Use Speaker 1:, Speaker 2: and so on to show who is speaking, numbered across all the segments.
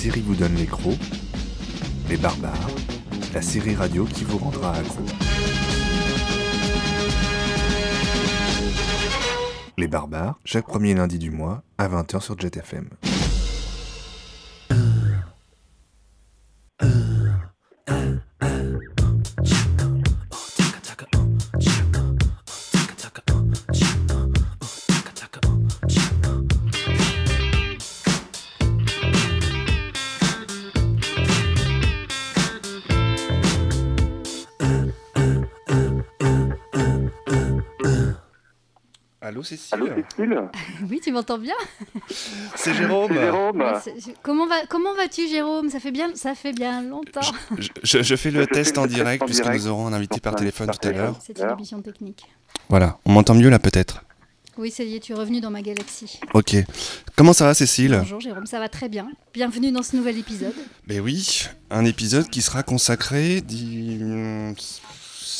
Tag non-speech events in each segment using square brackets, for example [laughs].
Speaker 1: série vous donne les crocs. Les barbares, la série radio qui vous rendra accro. Les barbares, chaque premier lundi du mois à 20h sur JetFM.
Speaker 2: Cécile
Speaker 3: Allô [laughs] Cécile
Speaker 4: Oui, tu m'entends bien
Speaker 2: C'est Jérôme.
Speaker 3: Jérôme.
Speaker 4: Comment va comment vas-tu Jérôme? Ça fait bien ça fait bien longtemps.
Speaker 2: Je, je- je fais le
Speaker 3: Je
Speaker 2: test en direct puisque
Speaker 3: direct.
Speaker 2: nous aurons un invité par
Speaker 3: Par
Speaker 2: téléphone tout à l'heure.
Speaker 4: C'est une émission technique.
Speaker 2: Voilà, on m'entend mieux là peut-être.
Speaker 4: Oui, ça y est, tu es revenu dans ma galaxie.
Speaker 2: Ok. Comment ça va Cécile?
Speaker 4: Bonjour Jérôme, ça va très bien. Bienvenue dans ce nouvel épisode.
Speaker 2: Ben oui, un épisode qui sera consacré, dis-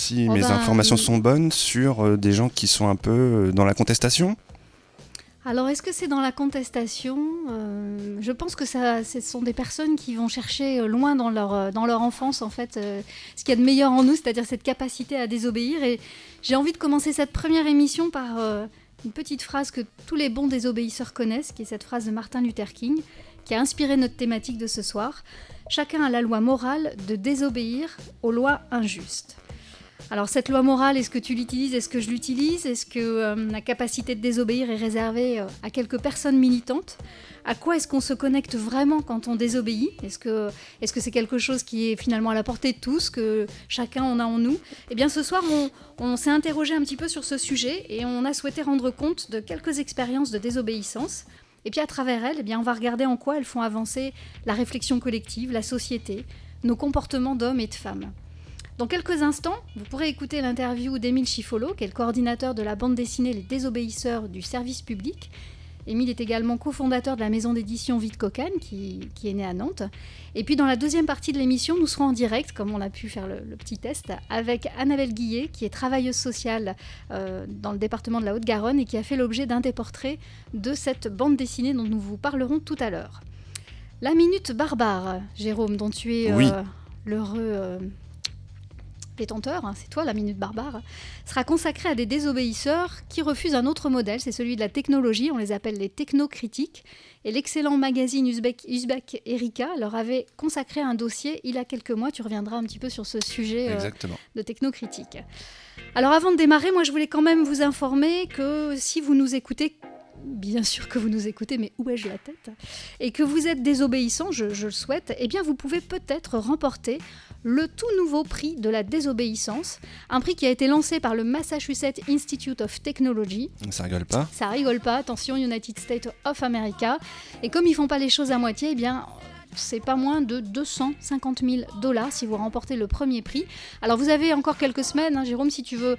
Speaker 2: si
Speaker 4: Oh
Speaker 2: mes
Speaker 4: ben,
Speaker 2: informations sont bonnes, sur euh, des gens qui sont un peu euh, dans la contestation.
Speaker 4: Alors, est-ce que c'est dans la contestation? Euh, Je pense que ça, ce sont des personnes qui vont chercher loin dans leur, dans leur enfance, en fait, euh, ce qu'il y a de meilleur en nous, c'est-à-dire cette capacité à désobéir. Et j'ai envie de commencer cette première émission par euh, une petite phrase que tous les bons désobéisseurs connaissent, qui est cette phrase de Martin Luther King, qui a inspiré notre thématique de ce soir. Chacun a la loi morale de désobéir aux lois injustes. Alors cette loi morale, est-ce que tu l'utilises Est-ce que je l'utilise Est-ce que euh, la capacité de désobéir est réservée euh, à quelques personnes militantes? À quoi est-ce qu'on se connecte vraiment quand on désobéit? Est-ce que est-ce que c'est quelque chose qui est finalement à la portée de tous, que chacun en a en nous? Eh bien ce soir, on, on s'est interrogé un petit peu sur ce sujet et on a souhaité rendre compte de quelques expériences de désobéissance. Et puis à travers elles, eh bien, on va regarder en quoi elles font avancer la réflexion collective, la société, nos comportements d'hommes et de femmes. Dans quelques instants, vous pourrez écouter l'interview d'Émile Chifolo, qui est le coordinateur de la bande dessinée Les Désobéisseurs du service public. Émile est également cofondateur de la maison d'édition Vite Cocagne, qui, qui est née à Nantes. Et puis dans la deuxième partie de l'émission, nous serons en direct, comme on a pu faire le, le petit test, avec Annabelle Guillet, qui est travailleuse sociale euh, dans le département de la Haute-Garonne et qui a fait l'objet d'un des portraits de cette bande dessinée dont nous vous parlerons tout à l'heure. La minute barbare, Jérôme, dont tu es
Speaker 2: Oui.
Speaker 4: euh, l'heureux euh, hein, c'est toi la minute barbare, sera consacrée à des désobéisseurs qui refusent un autre modèle, c'est celui de la technologie, on les appelle les technocritiques. Et l'excellent magazine Uzbek, Uzbek Erika leur avait consacré un dossier il y a quelques mois, tu reviendras un petit peu sur ce sujet euh,
Speaker 2: Exactement.
Speaker 4: de technocritique. Alors avant de démarrer, moi je voulais quand même vous informer que si vous nous écoutez, bien sûr que vous nous écoutez, mais où ai-je la tête? Et que vous êtes désobéissant, je, je le souhaite, eh bien vous pouvez peut-être remporter le tout nouveau prix de la désobéissance, un prix qui a été lancé par le Massachusetts Institute of Technology.
Speaker 2: Ça rigole pas.
Speaker 4: Ça rigole pas, attention United States of America. Et comme ils font pas les choses à moitié, eh bien c'est pas moins de 250 000 dollars si vous remportez le premier prix. Alors vous avez encore quelques semaines, hein, Jérôme, si tu veux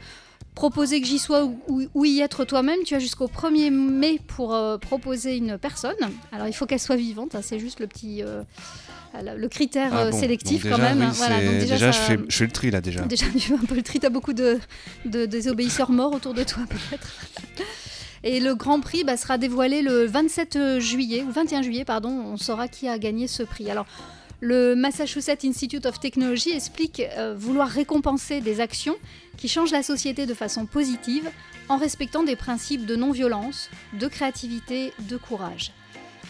Speaker 4: proposer que j'y sois ou, ou- ou y être toi-même, tu as jusqu'au 1er mai pour euh, proposer une personne. Alors il faut qu'elle soit vivante, hein, c'est juste le petit... euh, le critère
Speaker 2: Ah
Speaker 4: euh,
Speaker 2: bon,
Speaker 4: sélectif quand même.
Speaker 2: oui,
Speaker 4: hein, voilà,
Speaker 2: c'est-
Speaker 4: donc déjà,
Speaker 2: déjà,
Speaker 4: ça-
Speaker 2: je, fais, je fais le tri là déjà.
Speaker 4: Déjà, tu fais un peu le tri, t'as beaucoup de, de désobéisseurs morts autour de toi, peut-être. Et le Grand Prix bah, sera dévoilé le 27 juillet, ou 21 juillet, pardon, on saura qui a gagné ce prix. Alors, le Massachusetts Institute of Technology explique euh, vouloir récompenser des actions qui changent la société de façon positive en respectant des principes de non-violence, de créativité, de courage.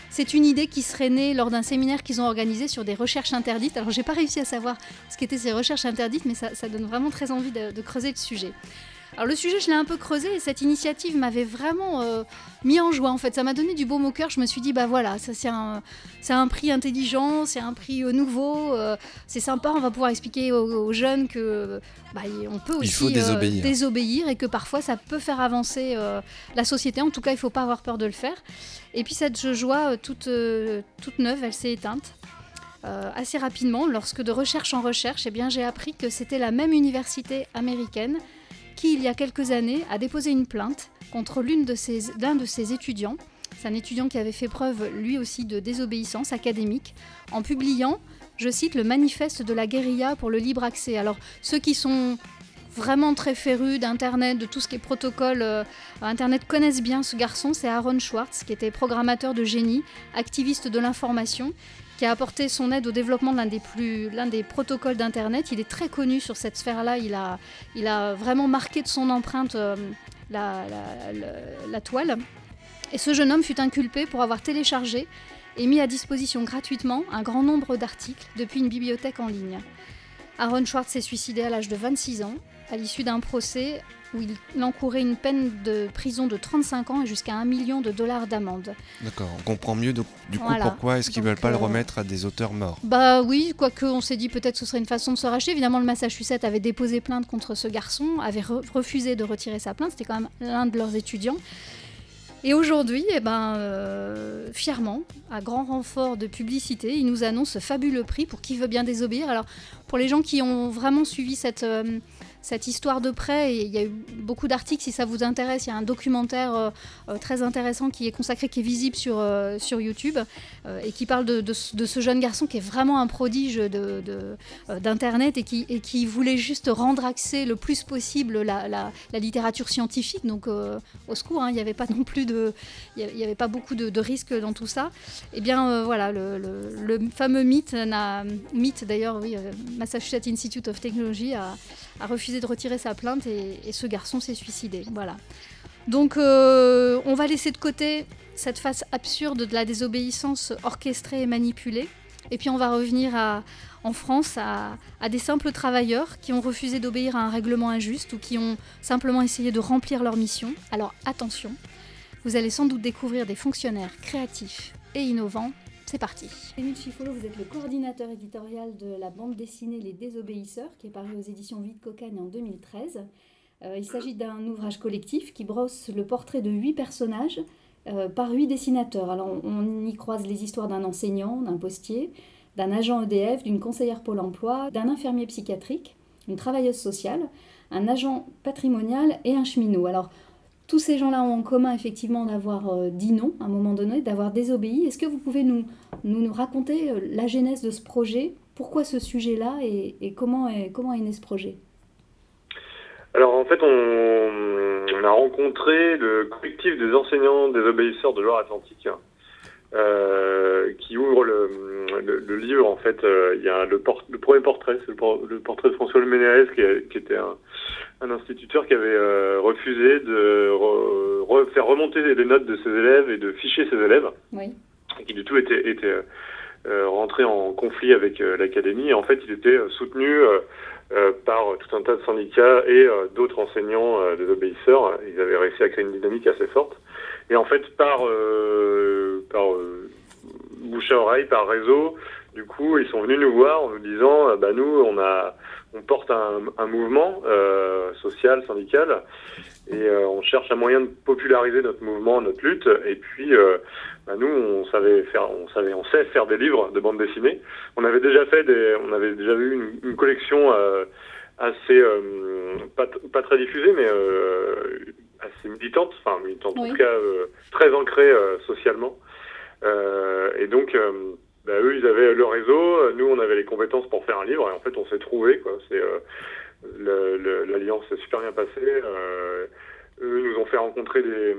Speaker 4: C'est une idée qui serait née lors d'un séminaire qu'ils ont organisé sur des recherches interdites. Alors, j'ai pas réussi à savoir ce qu'étaient ces recherches interdites, mais ça, donne vraiment très envie de creuser le sujet. Alors, le sujet, je l'ai un peu creusé et cette initiative m'avait vraiment euh, mis en joie. En fait, ça m'a donné du baume au cœur. Je me suis dit, bah voilà, ça c'est un, c'est un prix intelligent, c'est un prix euh, nouveau, euh, c'est sympa. On va pouvoir expliquer aux, aux jeunes que bah, on peut
Speaker 2: Il
Speaker 4: aussi
Speaker 2: faut désobéir.
Speaker 4: désobéir et que parfois ça peut faire avancer la société. En tout cas, il faut pas avoir peur de le faire. Et puis cette joie toute, toute neuve, elle s'est éteinte. euh, assez rapidement, lorsque de recherche en recherche, eh bien, j'ai appris que c'était la même université américaine il y a quelques années, a déposé une plainte contre l'une de ses, l'un de ses étudiants. C'est un étudiant qui avait fait preuve, lui aussi, de désobéissance académique, en publiant, je cite, le manifeste de la guérilla pour le libre accès. Alors, ceux qui sont vraiment très férus d'Internet, de tout ce qui est protocole euh, Internet connaissent bien ce garçon, c'est Aaron Schwartz, qui était programmateur de génie, activiste de l'information, qui a apporté son aide au développement de l'un des, plus, l'un des protocoles d'Internet. Il est très connu sur cette sphère-là. Il a, il a vraiment marqué de son empreinte euh, la, la, toile. Et ce jeune homme fut inculpé pour avoir téléchargé et mis à disposition gratuitement un grand nombre d'articles depuis une bibliothèque en ligne. Aaron Schwartz s'est suicidé à l'âge de 26 ans, à l'issue d'un procès où il encourait une peine de prison de 35 ans et jusqu'à 1 million de dollars d'amende.
Speaker 2: D'accord, on comprend mieux du coup pourquoi est-ce qu'ils ne veulent pas le euh, remettre à des auteurs morts?
Speaker 4: Bah oui, quoique on s'est dit peut-être que ce serait une façon de se racheter. Évidemment, le Massachusetts avait déposé plainte contre ce garçon, avait refusé de retirer sa plainte, c'était quand même l'un de leurs étudiants. Et aujourd'hui, eh ben, euh, fièrement, à grand renfort de publicité, il nous annonce ce fabuleux prix pour qui veut bien désobéir? Alors, pour les gens qui ont vraiment suivi cette, euh, cette histoire de près. il y a eu beaucoup d'articles, si ça vous intéresse. Il y a un documentaire euh, euh, très intéressant qui est consacré, qui est visible sur, euh, sur YouTube, et qui parle de, ce jeune garçon qui est vraiment un prodige d'Internet et, qui, voulait juste rendre accès le plus possible la, la, littérature scientifique. Donc, au secours, hein, il n'y avait pas non plus de. Il n'y avait pas beaucoup de, risques dans tout ça. Et eh bien, voilà, le, fameux mythe, mythe d'ailleurs, oui, Massachusetts Institute of Technology a refusé de retirer sa plainte et, ce garçon s'est suicidé. Voilà. Donc euh, on va laisser de côté cette face absurde de la désobéissance orchestrée et manipulée. Et puis on va revenir en France à, des simples travailleurs qui ont refusé d'obéir à un règlement injuste ou qui ont simplement essayé de remplir leur mission. Alors attention, vous allez sans doute découvrir des fonctionnaires créatifs et innovants c'est parti. Émile Chifolo, vous êtes le coordinateur éditorial de la bande dessinée Les Désobéisseurs, qui est paru aux éditions Vide Cocagne en 2013. Euh, il s'agit d'un ouvrage collectif qui brosse le portrait de huit personnages euh, par huit dessinateurs. On, y croise les histoires d'un enseignant, d'un postier, d'un agent EDF, d'une conseillère Pôle Emploi, d'un infirmier psychiatrique, une travailleuse sociale, un agent patrimonial et un cheminot. Tous ces gens-là ont en commun effectivement d'avoir euh, dit non à un moment donné, d'avoir désobéi. Est-ce que vous pouvez nous, raconter euh, la genèse de ce projet? Pourquoi ce sujet-là et, comment, est, né ce projet?
Speaker 3: Alors en fait, on, a rencontré le collectif des enseignants des obéisseurs de Loire-Atlantique, euh, qui ouvre le, livre. En fait, il y a le, le premier portrait, c'est le, portrait de François Ménérez, qui, qui, était un, un instituteur qui avait euh, refusé de faire remonter les notes de ses élèves et de ficher ses élèves, oui. et qui du tout était, était euh, rentré en conflit avec euh, l'académie. Et en fait, il était soutenu par tout un tas de syndicats et d'autres enseignants des obéisseurs. Ils avaient réussi à créer une dynamique assez forte. Et en fait, par, par bouche à oreille, par réseau, du coup, ils sont venus nous voir en nous disant, bah nous, on a on porte un, un mouvement euh, social, syndical, et euh, on cherche un moyen de populariser notre mouvement, notre lutte. Et puis, euh, bah, nous, on savait faire, on savait, on sait faire des livres de bande dessinée. On avait déjà fait des, on avait déjà eu une, une collection euh, assez euh, pas, pas, très diffusée, mais assez militante, enfin militante en tout cas très ancrée socialement. et donc bah, eux, ils avaient le réseau, nous, on avait les compétences pour faire un livre, et en fait, on s'est trouvé quoi. C'est euh, l'alliance s'est super bien passée. Euh, eux nous ont fait rencontrer des,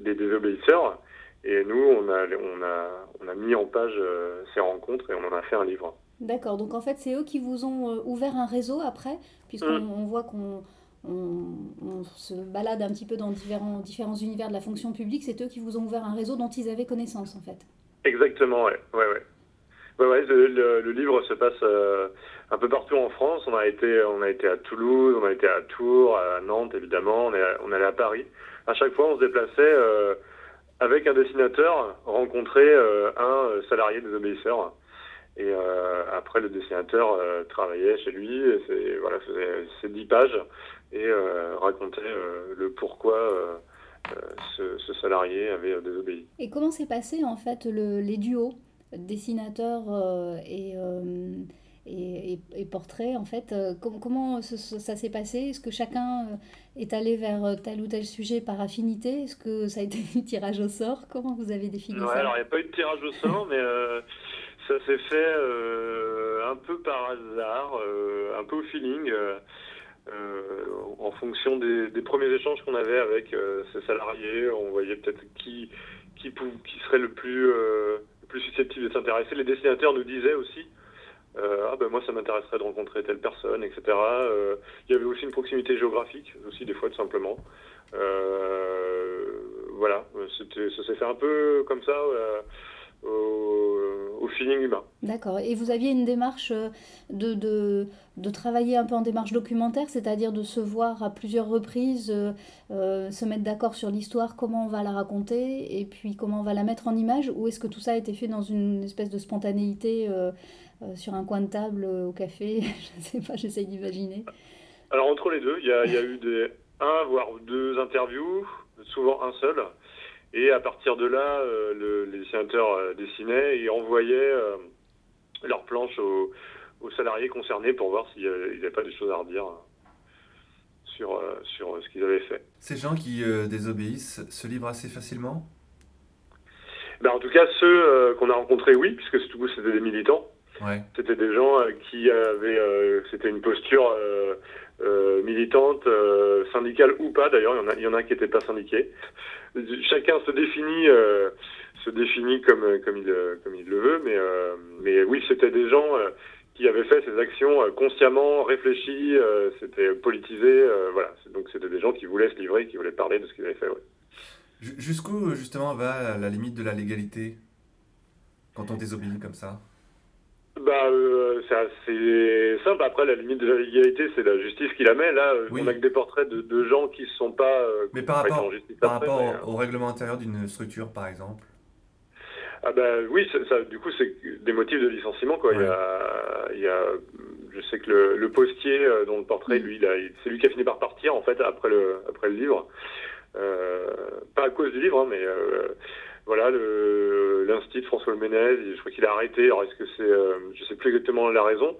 Speaker 3: des désobéisseurs, et nous, on a, on a, on a mis en page euh, ces rencontres et on en a fait un livre.
Speaker 4: D'accord, donc en fait, c'est eux qui vous ont euh, ouvert un réseau après, puisqu'on mmh. voit qu'on on, se balade un petit peu dans différents, univers de la fonction publique, c'est eux qui vous ont ouvert un réseau dont ils avaient connaissance en fait.
Speaker 3: Exactement, ouais. ouais, ouais. Le, livre se passe euh, un peu partout en France. On a été, on a été à Toulouse, on a été à Tours, à Nantes évidemment. On est, on allé à Paris. À chaque fois, on se déplaçait euh, avec un dessinateur, rencontrer euh, un salarié des obéisseurs. Et après, le dessinateur travaillait chez lui. Et voilà, faisait dix pages et racontait le pourquoi ce, ce, salarié avait désobéi.
Speaker 4: Et comment s'est passé en fait le, les duos dessinateur euh, euh, et, et, portrait en fait euh, comment ça, s'est passé? Est-ce que chacun est allé vers tel ou tel sujet par affinité? Est-ce que ça a été [laughs] un tirage au sort? Comment vous avez défini
Speaker 3: ouais,
Speaker 4: ça?
Speaker 3: Alors il n'y a pas eu de tirage au sort, mais ça s'est fait un peu par hasard, un peu au feeling. En fonction des, premiers échanges qu'on avait avec ces salariés, on voyait peut-être qui, qui, qui serait le plus, plus susceptibles de s'intéresser. Les dessinateurs nous disaient aussi ah ben moi ça m'intéresserait de rencontrer telle personne, etc. il y avait aussi une proximité géographique, aussi des fois tout simplement. voilà, ça s'est fait un peu comme ça au, feeling humain.
Speaker 4: D'accord. Et vous aviez une démarche euh, de, de, de, travailler un peu en démarche documentaire, c'est-à-dire de se voir à plusieurs reprises, euh, euh, se mettre d'accord sur l'histoire, comment on va la raconter, et puis comment on va la mettre en image, ou est-ce que tout ça a été fait dans une espèce de spontanéité sur un coin de table au café? [laughs] Je ne sais pas, j'essaye d'imaginer.
Speaker 3: Alors entre les deux, il y a, y a eu des un voire deux interviews, souvent un seul. Et à partir de là, euh, les dessinateurs euh, dessinaient et envoyaient euh, leurs planches aux, salariés concernés pour voir s'il n'y avait pas des choses à redire sur, sur ce qu'ils avaient fait.
Speaker 1: Ces gens qui désobéissent se livrent assez facilement?
Speaker 3: Ben, En tout cas, ceux qu'on a rencontrés, oui, puisque tout c'était des militants. C'était des gens qui avaient, c'était une posture militante, syndicale ou pas. D'ailleurs, il y en a, il y en a qui n'étaient pas syndiqués chacun se définit euh, se définit comme euh, comme il euh, comme il le veut, mais mais oui, c'était des gens qui avaient fait ces actions consciemment, réfléchies, c'était politisé, voilà. Donc c'était des gens qui voulaient se livrer, qui voulaient parler de ce qu'ils avaient fait.
Speaker 1: Jusqu'où justement va la limite de la légalité quand on désobéit comme ça?
Speaker 3: Bah, euh, c'est assez simple. Après, la limite de la légalité, c'est la justice qui la met. Là, euh, on a que des portraits de, de gens qui ne sont pas. Euh,
Speaker 1: mais par rapport, par rapport au, règlement intérieur d'une structure, par exemple
Speaker 3: ah bah oui, ça, du coup, c'est des motifs de licenciement. Quoi. Il, y a, il y a, je sais que le, le postier dont le portrait, lui, c'est lui qui a fini par partir, en fait, après le, après le livre. pas à cause du livre, hein, mais voilà, l'institut de François Ménez, je crois qu'il a arrêté. Alors est-ce que c'est, euh, je sais plus exactement la raison,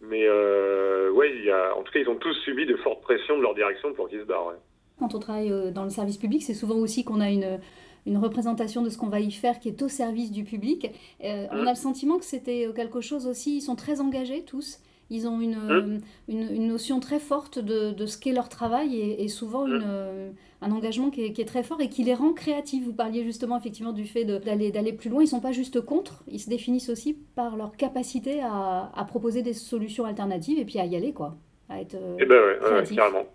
Speaker 3: mais euh, ouais, il y a, en tout cas, ils ont tous subi de fortes pressions de leur direction pour qu'ils se barrent.
Speaker 4: Quand on travaille euh, dans le service public, c'est souvent aussi qu'on a une une représentation de ce qu'on va y faire qui est au service du public. Euh, on mmh. a le sentiment que c'était quelque chose aussi, ils sont très engagés tous. Ils ont une, mmh. une, une, notion très forte de, de ce qu'est leur travail et, et souvent mmh. une, un engagement qui est, très fort et qui les rend créatifs. Vous parliez justement effectivement du fait d'aller plus loin. Ils sont pas juste contre, ils se définissent aussi par leur capacité à, à proposer des solutions alternatives et puis à y aller quoi, à être
Speaker 3: euh, eh ben ouais, carrément.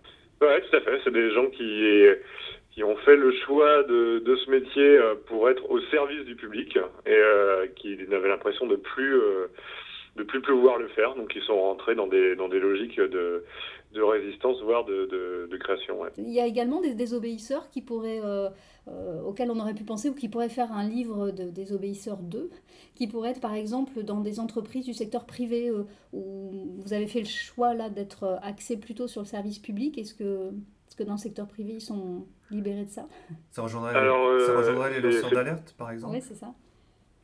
Speaker 3: Ouais, tout à fait. C'est des gens qui qui ont fait le choix de, de, ce métier euh, pour être au service du public et euh, qui n'avaient l'impression de plus de plus pouvoir le faire. Donc ils sont rentrés dans des dans des logiques de de résistance, voire de, de, création.
Speaker 4: Il y a également des désobéisseurs qui pourraient, euh, euh, auxquels on aurait pu penser ou qui pourraient faire un livre de désobéisseurs 2, qui pourraient être par exemple dans des entreprises du secteur privé euh, où vous avez fait le choix là d'être axé plutôt sur le service public. Est-ce que, est que dans le secteur privé ils sont libérés de ça?
Speaker 1: Ça rejoindrait, ça rejoindrait les lanceurs d'alerte par exemple?
Speaker 4: Oui, c'est ça.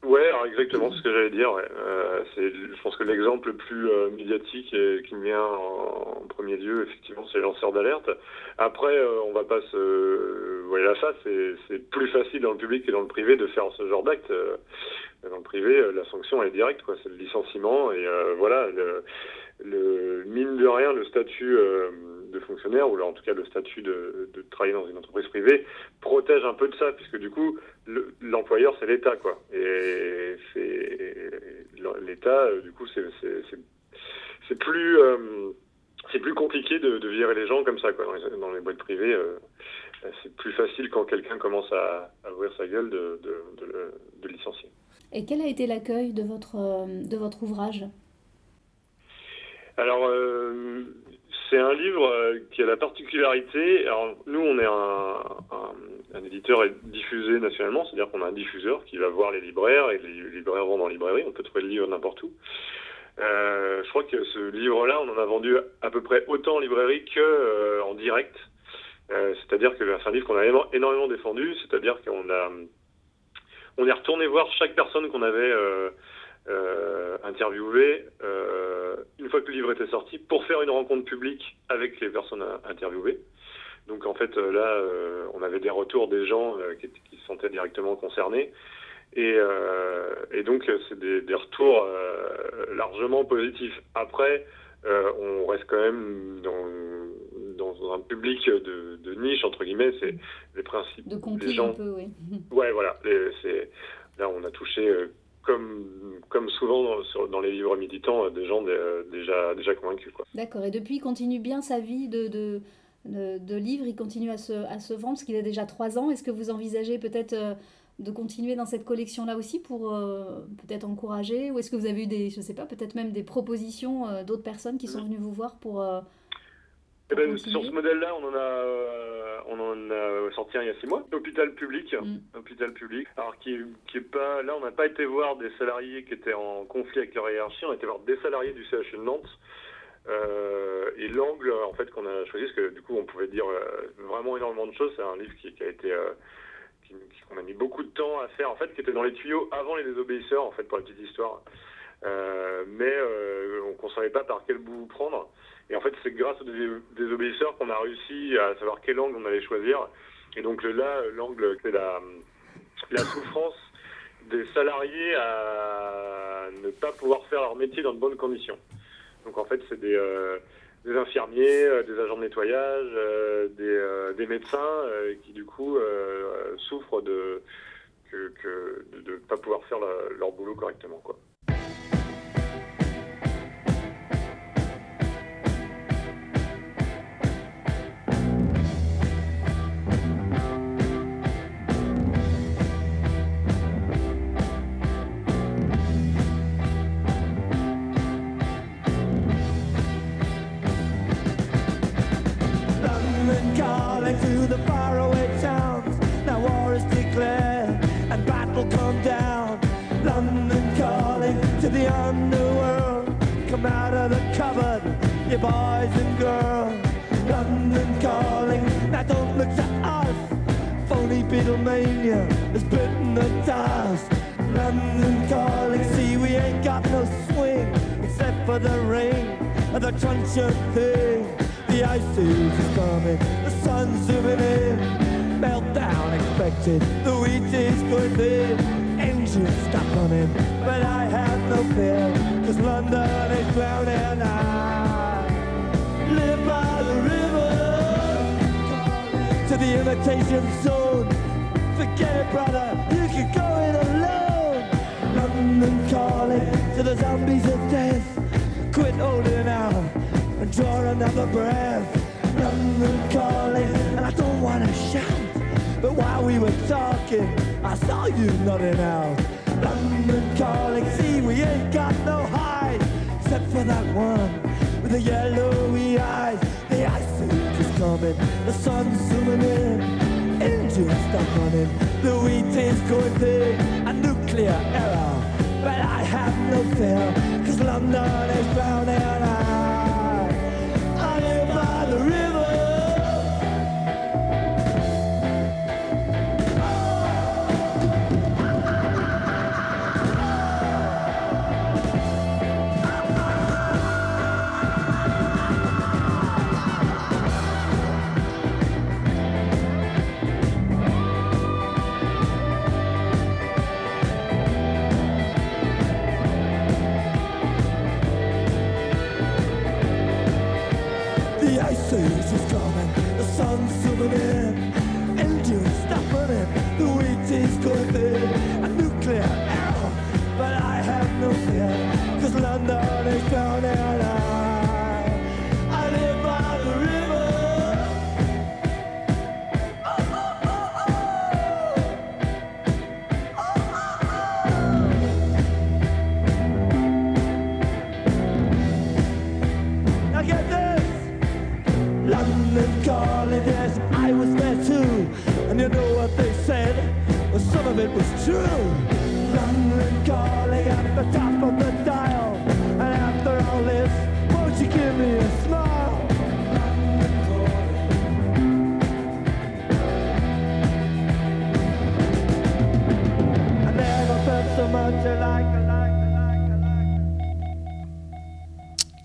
Speaker 3: Ouais, alors exactement ce que j'allais dire. Ouais. Euh, c'est, je pense que l'exemple le plus euh, médiatique et qui me vient en, premier lieu, effectivement, c'est les lanceurs d'alerte. Après, euh, on va pas se voilà ça. C'est, c'est plus facile dans le public que dans le privé de faire ce genre d'acte. Euh, dans le privé, la sanction est directe, quoi. C'est le licenciement et voilà. Le, le mine de rien, le statut de fonctionnaire, ou en tout cas le statut de, de, travailler dans une entreprise privée, protège un peu de ça, puisque du coup, l'employeur, c'est l'État, quoi. Et c'est l'État, euh, du coup, c'est plus, euh, c'est plus compliqué de, de, virer les gens comme ça, quoi. Dans les, dans les boîtes privées, euh, c'est plus facile quand quelqu'un commence à, à, ouvrir sa gueule de, de, de licencier.
Speaker 4: Et quel a été l'accueil de votre, de votre ouvrage?
Speaker 3: Alors, c'est un livre euh, qui a la particularité. Alors, nous, on est un, éditeur diffusé nationalement, c'est-à-dire qu'on a un diffuseur qui va voir les libraires et les libraires vont dans les librairies. On peut trouver le livre n'importe où. Euh, je crois que ce livre-là, on en a vendu à peu près autant en librairie qu'en euh, en direct. C'est-à-dire que c'est un livre qu'on a énormément défendu. C'est-à-dire qu'on a, on est retourné voir chaque personne qu'on avait euh, interviewé euh, une fois que le livre était sorti pour faire une rencontre publique avec les personnes interviewées. Donc en fait euh, là, euh, on avait des retours des gens qui, qui, se sentaient directement concernés. Et, et donc c'est des, des, retours largement positifs. Après, on reste quand même dans, dans un public de, de, niche entre guillemets. C'est les principes.
Speaker 4: De des gens. un peu, oui.
Speaker 3: Ouais, voilà. C'est là on a touché comme, comme souvent dans, sur- dans les livres militants, des gens dé- déjà, déjà convaincus.
Speaker 4: D'accord. Et depuis, il continue bien sa vie de, de, de, de livre. Il continue à se, à se vendre parce qu'il a déjà trois ans. Est-ce que vous envisagez peut-être euh, de continuer dans cette collection-là aussi pour euh, peut-être encourager Ou est-ce que vous avez eu des, je sais pas, peut-être même des propositions euh, d'autres personnes qui sont venues vous voir pour. euh,
Speaker 3: Eh ben, sur ce modèle-là, on en a, euh, on en a sorti un il y a six mois. Hôpital public,
Speaker 4: Mm.
Speaker 3: hôpital public. Alors qui, qui est pas, là, on n'a pas été voir des salariés qui étaient en conflit avec leur hiérarchie. On a été voir des salariés du CHU de Nantes. Euh, et l'angle, en fait, qu'on a choisi, parce que du coup, on pouvait dire euh, vraiment énormément de choses. C'est un livre qui, qui a été, qu'on a mis beaucoup de temps à faire, en fait, qui était dans les tuyaux avant les désobéisseurs, en fait, pour la petite histoire. Euh, mais euh, on ne savait pas par quel bout prendre. Et en fait, c'est grâce aux dés- désobéisseurs qu'on a réussi à savoir quel angle on allait choisir. Et donc là, l'angle, c'est la, la souffrance des salariés à ne pas pouvoir faire leur métier dans de bonnes conditions. Donc en fait, c'est des, euh, infirmiers, des agents de nettoyage, des, médecins qui du coup souffrent de que- de ne pas pouvoir faire leur boulot correctement. Quoi.
Speaker 5: You out. Calling, see we ain't got no hide except for that one with the yellowy eyes. The ice age is coming, the sun's zooming in. Engines stop running, the wheat is going thin. A nuclear error, but I have no fear, cause London is drowning. I,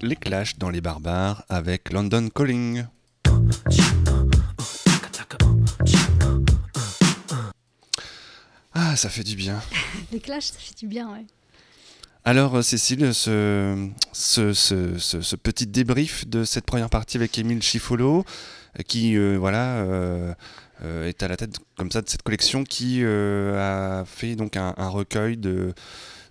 Speaker 2: Les Clash dans les barbares avec London Calling. Ah, ça fait du bien. [laughs]
Speaker 4: Les clashs, ça fait du bien, ouais.
Speaker 2: Alors, euh, Cécile, ce, ce, ce- ce- petit débrief de cette première partie avec Émile Chifolo, euh, qui euh, voilà, euh, euh, est à la tête comme ça de cette collection qui a fait donc un, un recueil de,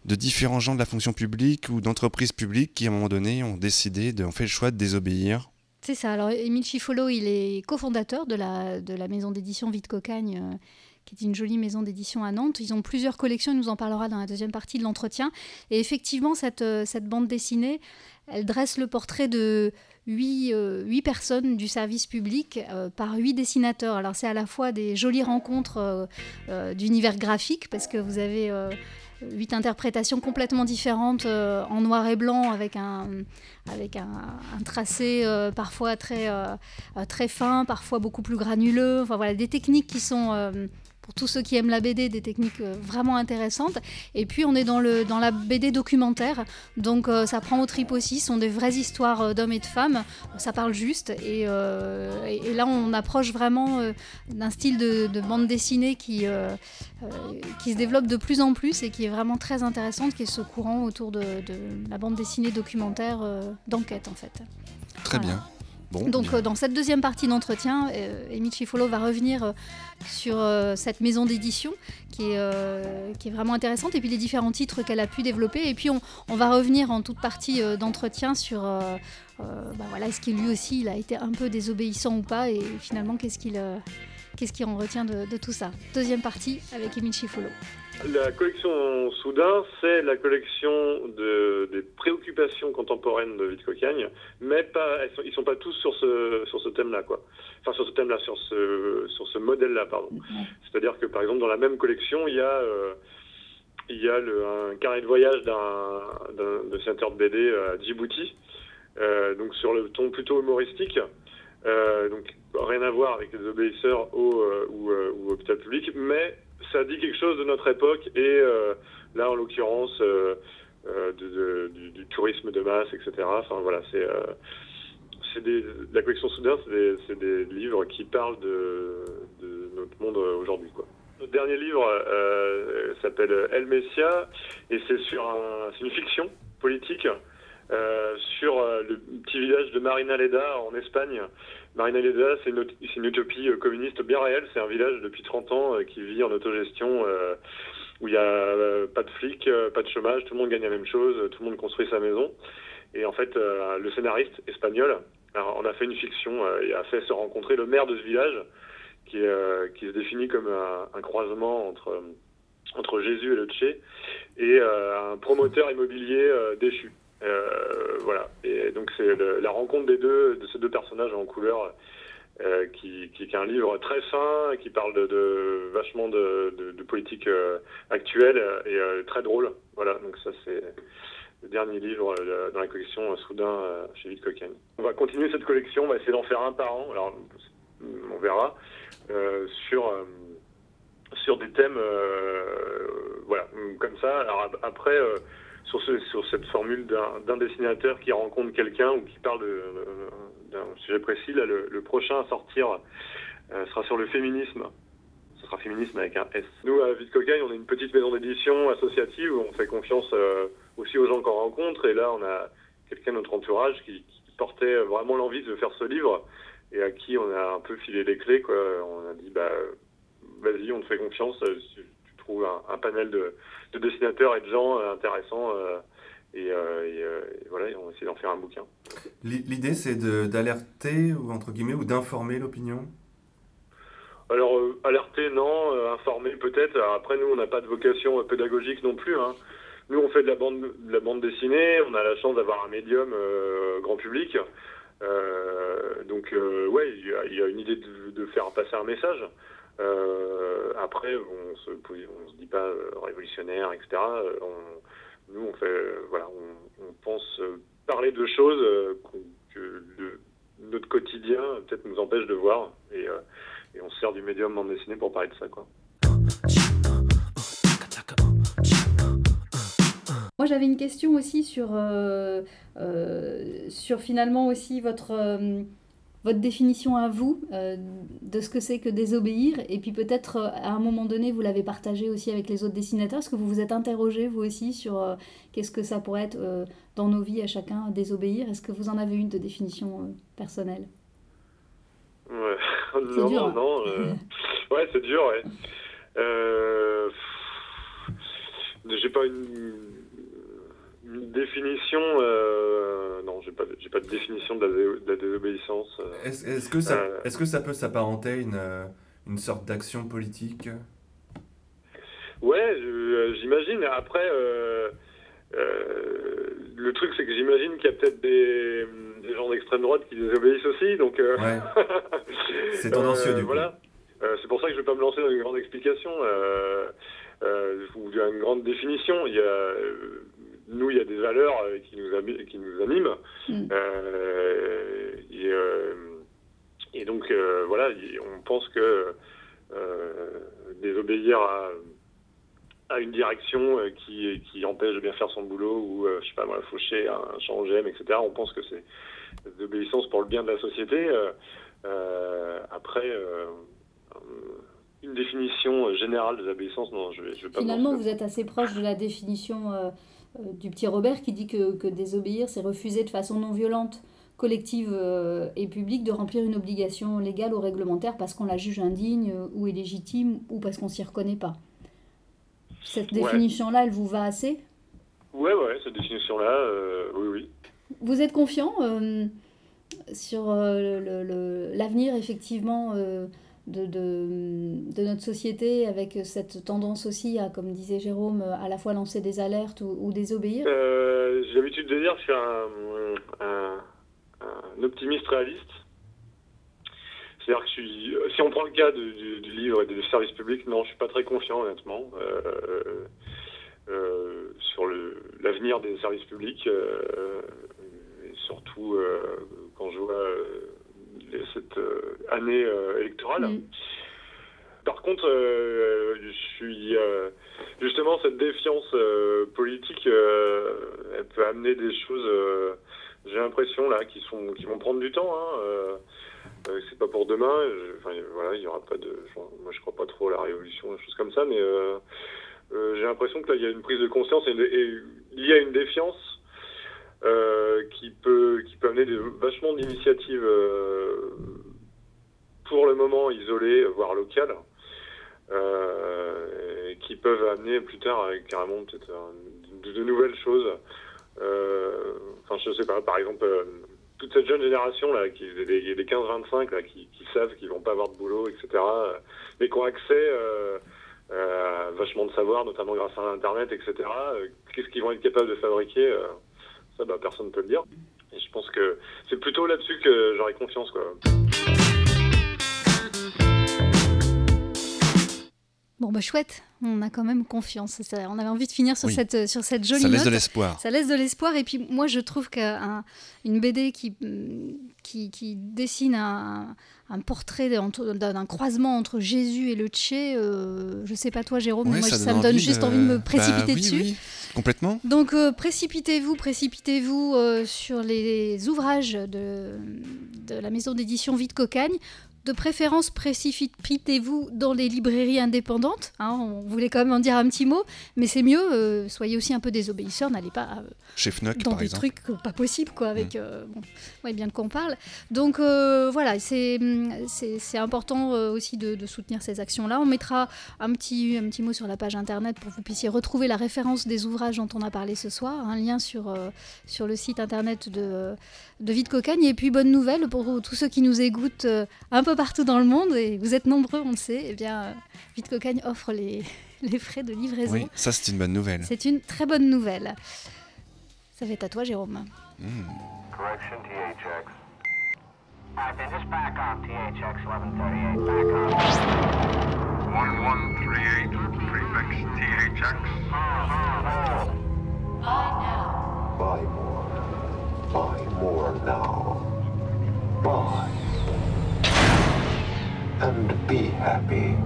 Speaker 2: de différents gens de la fonction publique ou d'entreprises publiques qui, à un moment donné, ont décidé, de, ont fait le choix de désobéir.
Speaker 4: C'est ça. Alors, Émile Chifolo, il est cofondateur de la, de la maison d'édition Vite Cocagne, qui est une jolie maison d'édition à Nantes. Ils ont plusieurs collections, il nous en parlera dans la deuxième partie de l'entretien. Et effectivement, cette, euh, cette bande dessinée, elle dresse le portrait de huit, euh, huit personnes du service public euh, par huit dessinateurs. Alors, c'est à la fois des jolies rencontres euh, d'univers graphique, parce que vous avez huit interprétations complètement différentes en noir et blanc avec un, avec un, tracé parfois très, très fin, parfois beaucoup plus granuleux. Enfin voilà, des techniques qui sont, pour tous ceux qui aiment la BD, des techniques euh, vraiment intéressantes. Et puis on est dans, le, dans la BD documentaire, donc euh, ça prend au trip aussi, ce sont des vraies histoires euh, d'hommes et de femmes, ça parle juste. Et, euh, et, et là on approche vraiment euh, d'un style de, de bande dessinée qui, qui se développe de plus en plus et qui est vraiment très intéressante, qui est ce courant autour de, de la bande dessinée documentaire d'enquête en fait.
Speaker 2: Très
Speaker 4: Voilà.
Speaker 2: bien. Bon,
Speaker 4: Donc euh, dans cette deuxième partie d'entretien, euh, Chifolo va revenir euh, sur euh, cette maison d'édition qui, est, qui est vraiment intéressante et puis les différents titres qu'elle a pu développer. Et puis on, on va revenir en toute partie d'entretien sur bah voilà, est-ce qu'il lui aussi il a été un peu désobéissant ou pas et finalement qu'est-ce qu'il qu'est-ce qu'il en retient de, de tout ça. Deuxième partie avec Émile Chifolo.
Speaker 3: La collection Soudain, c'est la collection de, des préoccupations contemporaines de Vite Cocagne, mais pas, elles sont, ils sont pas tous sur ce, sur ce thème-là, quoi. Enfin, sur ce thème-là, sur ce, sur ce modèle-là, pardon. C'est-à-dire que, par exemple, dans la même collection, il y a, euh, il y a le, un carnet de voyage d'un, dessinateur de BD à Djibouti, euh, donc sur le ton plutôt humoristique. Euh, donc rien à voir avec les obéisseurs au ou, ou hôpital public, mais ça dit quelque chose de notre époque et euh, là en l'occurrence euh, euh, du, tourisme de masse, etc. Enfin voilà, c'est la collection Soudain, c'est des, livres qui parlent de, notre monde aujourd'hui. Notre dernier livre s'appelle El Messia et c'est sur une fiction politique sur le petit village de Marinaleda en Espagne. Marinaleda, c'est une, c'est une utopie euh, communiste bien réelle. C'est un village depuis 30 ans euh, qui vit en autogestion euh, où il n'y a pas de flics, pas de chômage, tout le monde gagne la même chose, tout le monde construit sa maison. Et en fait, le scénariste espagnol on a fait une fiction et a fait se rencontrer le maire de ce village qui, se définit comme un, croisement entre, Jésus et le Tché et un promoteur immobilier déchu. Euh, voilà. Et donc c'est la rencontre des deux, de ces deux personnages en couleur, euh, qui, qui, est un livre très fin, qui parle de, vachement de, politique euh, actuelle et très drôle. Voilà. Donc ça c'est le dernier livre dans la collection Soudain chez Vite. On va continuer cette collection. On va essayer d'en faire un par an. Alors on verra sur sur des thèmes voilà comme ça. Alors ap- après. Sur, ce, sur cette formule d'un dessinateur qui rencontre quelqu'un ou qui parle euh, d'un sujet précis. Là, le, prochain à sortir euh, sera sur le féminisme. Ce sera féminisme avec un S. Nous, à Vite Cocagne, on est une petite maison d'édition associative où on fait confiance euh, aussi aux gens qu'on rencontre. Et là, on a quelqu'un de notre entourage qui, qui portait vraiment l'envie de faire ce livre et à qui on a un peu filé les clés. Quoi. On a dit, bah, vas-y, on te fait confiance. Un, un panel de, de dessinateurs et de gens euh, intéressants. euh, et, euh, et, euh, et voilà, et on va essayer d'en faire un bouquin.
Speaker 1: L'i- L'idée, c'est d'alerter, ou entre guillemets, ou d'informer l'opinion?
Speaker 3: Alors, euh, alerter, non. informer, peut-être. Après, nous, on n'a pas de vocation pédagogique non plus. hein. Nous, on fait de la bande, de la bande dessinée. On a la chance d'avoir un médium grand public. Donc, ouais, il y, a, il y a une idée de, de faire passer un message. Euh, après, on se, se dit pas euh, révolutionnaire, etc. Euh, nous, on fait, voilà, on, pense parler de choses que notre quotidien peut-être nous empêche de voir. Et, on se sert du médium bande dessinée pour parler de ça, quoi.
Speaker 4: Moi, j'avais une question aussi sur, sur finalement aussi votre, votre définition à vous euh, de ce que c'est que désobéir. Et puis peut-être euh, à un moment donné, vous l'avez partagé aussi avec les autres dessinateurs. Est-ce que vous vous êtes interrogé vous aussi sur euh, qu'est-ce que ça pourrait être dans nos vies à chacun, désobéir? Est-ce que vous en avez une de définition personnelle?
Speaker 3: Ouais. [laughs]
Speaker 4: C'est
Speaker 3: non,
Speaker 4: dur, hein.
Speaker 3: non. euh, ouais, c'est dur, ouais. J'ai pas une définition. euh, non, j'ai pas, j'ai pas de définition de la, dé- de la désobéissance. euh.
Speaker 1: Est-ce est-ce que, ça-
Speaker 3: Euh.
Speaker 1: est-ce que ça peut s'apparenter à une, une sorte d'action politique?
Speaker 3: Ouais, j'imagine. Après, le truc, c'est que j'imagine qu'il y a peut-être des, des gens d'extrême droite qui désobéissent aussi. Donc,
Speaker 1: Ouais. [laughs] C'est tendancieux, du coup.
Speaker 3: Voilà. C'est pour ça que je vais pas me lancer dans une grande explication ou une grande définition. Il y a, nous, il y a des valeurs euh, qui nous, qui nous animent.
Speaker 6: Mm.
Speaker 3: Euh, et, euh, et donc, euh, voilà, il- on pense que euh, désobéir à, à une direction qui, qui empêche de bien faire son boulot ou, je sais pas moi, faucher un champ OGM, etc., on pense que c'est désobéissance pour le bien de la société. Euh, après, une définition générale de désobéissance, non, je vais, je vais pas me
Speaker 6: Finalement, vous êtes assez proche de la définition du petit Robert qui dit que, que désobéir, c'est refuser de façon non violente, collective euh, et publique de remplir une obligation légale ou réglementaire parce qu'on la juge indigne euh, ou illégitime ou parce qu'on s'y reconnaît pas. Cette
Speaker 3: Ouais.
Speaker 6: définition-là, elle vous va assez?
Speaker 3: Ouais, ouais, cette définition-là, euh, oui, oui.
Speaker 6: Vous êtes confiant euh, sur euh, l'avenir, effectivement, euh, de, de- de notre société, avec cette tendance aussi à, comme disait Jérôme, à la fois lancer des alertes ou, désobéir
Speaker 3: Euh, J'ai l'habitude de dire que je suis un, un- optimiste réaliste. C'est-à-dire que je suis, si on prend le cas du, du livre et des services publics, non, je suis pas très confiant honnêtement euh, euh, sur l'avenir des services publics, euh, et surtout euh, quand je vois cette euh, année euh, électorale.
Speaker 6: Mm.
Speaker 3: Par contre, euh, je suis euh, justement cette défiance euh, politique, euh, elle peut amener des choses. euh, J'ai l'impression là qui sont qui vont prendre du temps. Hein, euh, euh, c'est pas pour demain. je- Enfin voilà, il y aura pas de. je- moi, je crois pas trop à la révolution, des choses comme ça, mais euh, euh, j'ai l'impression que là, il y a une prise de conscience et il y a une défiance. Euh, qui peut qui peut amener des, vachement d'initiatives euh, pour le moment isolées, voire locales, euh, et qui peuvent amener plus tard carrément peut-être de, nouvelles choses. Enfin, je sais pas, par exemple, toute cette jeune génération là, qui des 15-25 là, qui, qui savent qu'ils vont pas avoir de boulot, etc., mais qui ont accès à vachement de savoir, notamment grâce à Internet, etc. Qu'est-ce qu'ils vont être capables de fabriquer Ça, bah, personne ne peut le dire. Et je pense que c'est plutôt là-dessus que j'aurais confiance, quoi.
Speaker 4: Bon, bah chouette, on a quand même confiance. c'est ça. On avait envie de finir sur,
Speaker 2: Oui.
Speaker 4: cette, euh, sur cette jolie
Speaker 2: Ça laisse
Speaker 4: note.
Speaker 2: de l'espoir.
Speaker 4: Ça laisse de l'espoir. Et puis, moi, je trouve qu'une BD qui, mm, qui, qui dessine un, un portrait d'un croisement entre Jésus et le Tché, euh, je sais pas toi, Jérôme, mais moi, ça, me donne
Speaker 2: envie
Speaker 4: juste
Speaker 2: de-
Speaker 4: envie de me
Speaker 2: Bah
Speaker 4: précipiter
Speaker 2: oui,
Speaker 4: dessus.
Speaker 2: oui, complètement.
Speaker 4: Donc euh, précipitez-vous, précipitez-vous euh, sur les ouvrages de, de la maison d'édition Vite Cocagne. De préférence, précipitez-vous dans les librairies indépendantes. hein, on voulait quand même en dire un petit mot, mais c'est mieux. euh, soyez aussi un peu désobéisseurs, n'allez pas euh,
Speaker 2: Chez Fnuck,
Speaker 4: dans
Speaker 2: par
Speaker 4: des
Speaker 2: exemple.
Speaker 4: trucs pas possibles, quoi. Avec, euh, bon, ouais, bien qu'on parle. Donc euh, voilà, c'est hum, c'est c'est important aussi de, de soutenir ces actions-là. On mettra un petit, un petit mot sur la page internet pour que vous puissiez retrouver la référence des ouvrages dont on a parlé ce soir, un lien sur, sur le site internet de, de Vite Cocagne. Et puis, bonne nouvelle pour tous ceux qui nous écoutent un peu partout dans le monde, et vous êtes nombreux, on le sait, eh bien, euh, Vite Cocagne offre les, [laughs] les frais de livraison.
Speaker 2: Oui, ça c'est une bonne nouvelle.
Speaker 4: C'est une très bonne nouvelle. Ça va être à toi, Jérôme.
Speaker 7: Correction, THX. Alright, then just back off, THX 1138. Back off.
Speaker 8: 1138, prefix THX.
Speaker 9: Buy more. Buy more now. Buy. And be happy.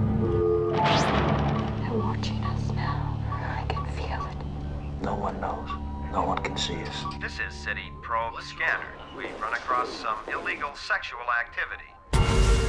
Speaker 10: They're watching us now. I can feel it.
Speaker 11: No one knows. No one can see us.
Speaker 8: This is City Probe Scanner. We've run across some illegal sexual activity.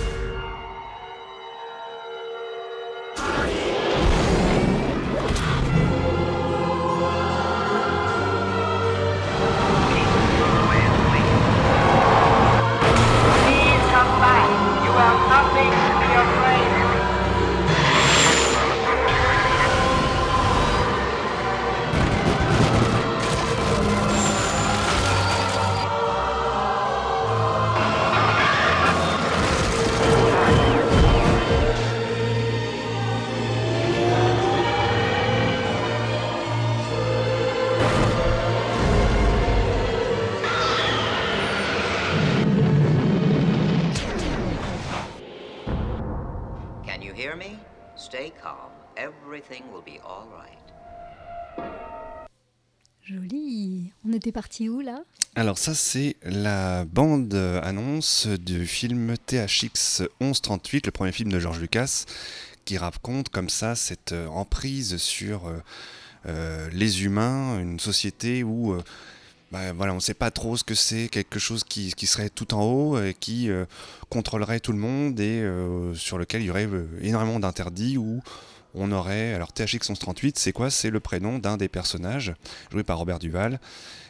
Speaker 4: On était parti où là?
Speaker 2: Alors ça c'est la bande annonce du film THX 1138, le premier film de George Lucas, qui raconte comme ça cette euh, emprise sur euh, euh, les humains, une société où bah, voilà, on ne sait pas trop ce que c'est, quelque chose qui, serait tout en haut qui contrôlerait tout le monde et sur lequel il y aurait énormément d'interdits où on aurait... Alors THX 1138, c'est quoi? C'est le prénom d'un des personnages, joué par Robert Duval,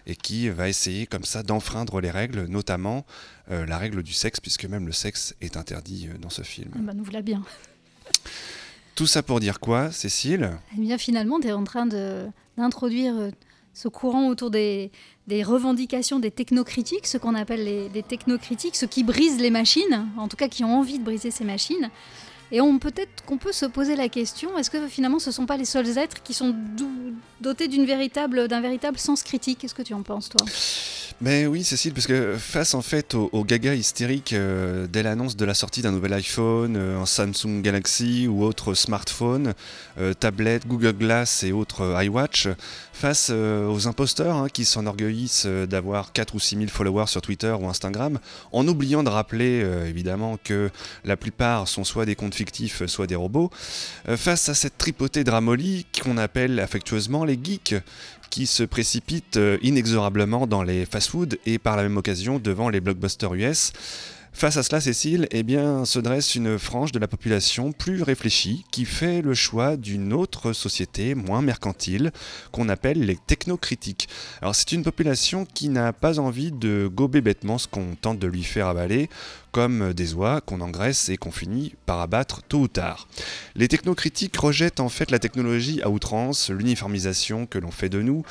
Speaker 2: et qui va essayer comme ça d'enfreindre les règles, notamment euh, la règle du sexe, puisque même le sexe est interdit euh, dans ce film.
Speaker 4: Ah bah, Nous voilà bien. [laughs]
Speaker 2: Tout ça pour dire quoi, Cécile?
Speaker 4: Eh bien, finalement, tu es en train d'introduire euh, ce courant autour des, des revendications des technocritiques, ce qu'on appelle les, les technocritiques, ceux qui brisent les machines, en tout cas qui ont envie de briser ces machines. Et on peut-être qu'on peut se poser la question est-ce que finalement ce ne sont pas les seuls êtres qui sont dotés d'une véritable, d'un véritable sens critique? Qu'est-ce que tu en penses, toi?
Speaker 2: Mais oui, Cécile, parce que face en fait au, gaga hystérique euh, dès l'annonce de la sortie d'un nouvel iPhone, euh, un Samsung Galaxy ou autre smartphone, euh, tablette, Google Glass et autres euh, iWatch, face aux imposteurs hein, qui s'enorgueillissent d'avoir 4 ou 6 000 followers sur Twitter ou Instagram, en oubliant de rappeler évidemment que la plupart sont soit des comptes fictifs, soit des robots, face à cette tripotée de qu'on appelle affectueusement les geeks, qui se précipitent euh, inexorablement dans les fast-foods et par la même occasion devant les blockbusters US. Face à cela, Cécile, eh bien, se dresse une frange de la population plus réfléchie qui fait le choix d'une autre société moins mercantile qu'on appelle les technocritiques. Alors c'est une population qui n'a pas envie de gober bêtement ce qu'on tente de lui faire avaler, comme des oies qu'on engraisse et qu'on finit par abattre tôt ou tard. Les technocritiques rejettent en fait la technologie à outrance, l'uniformisation que l'on fait de nous,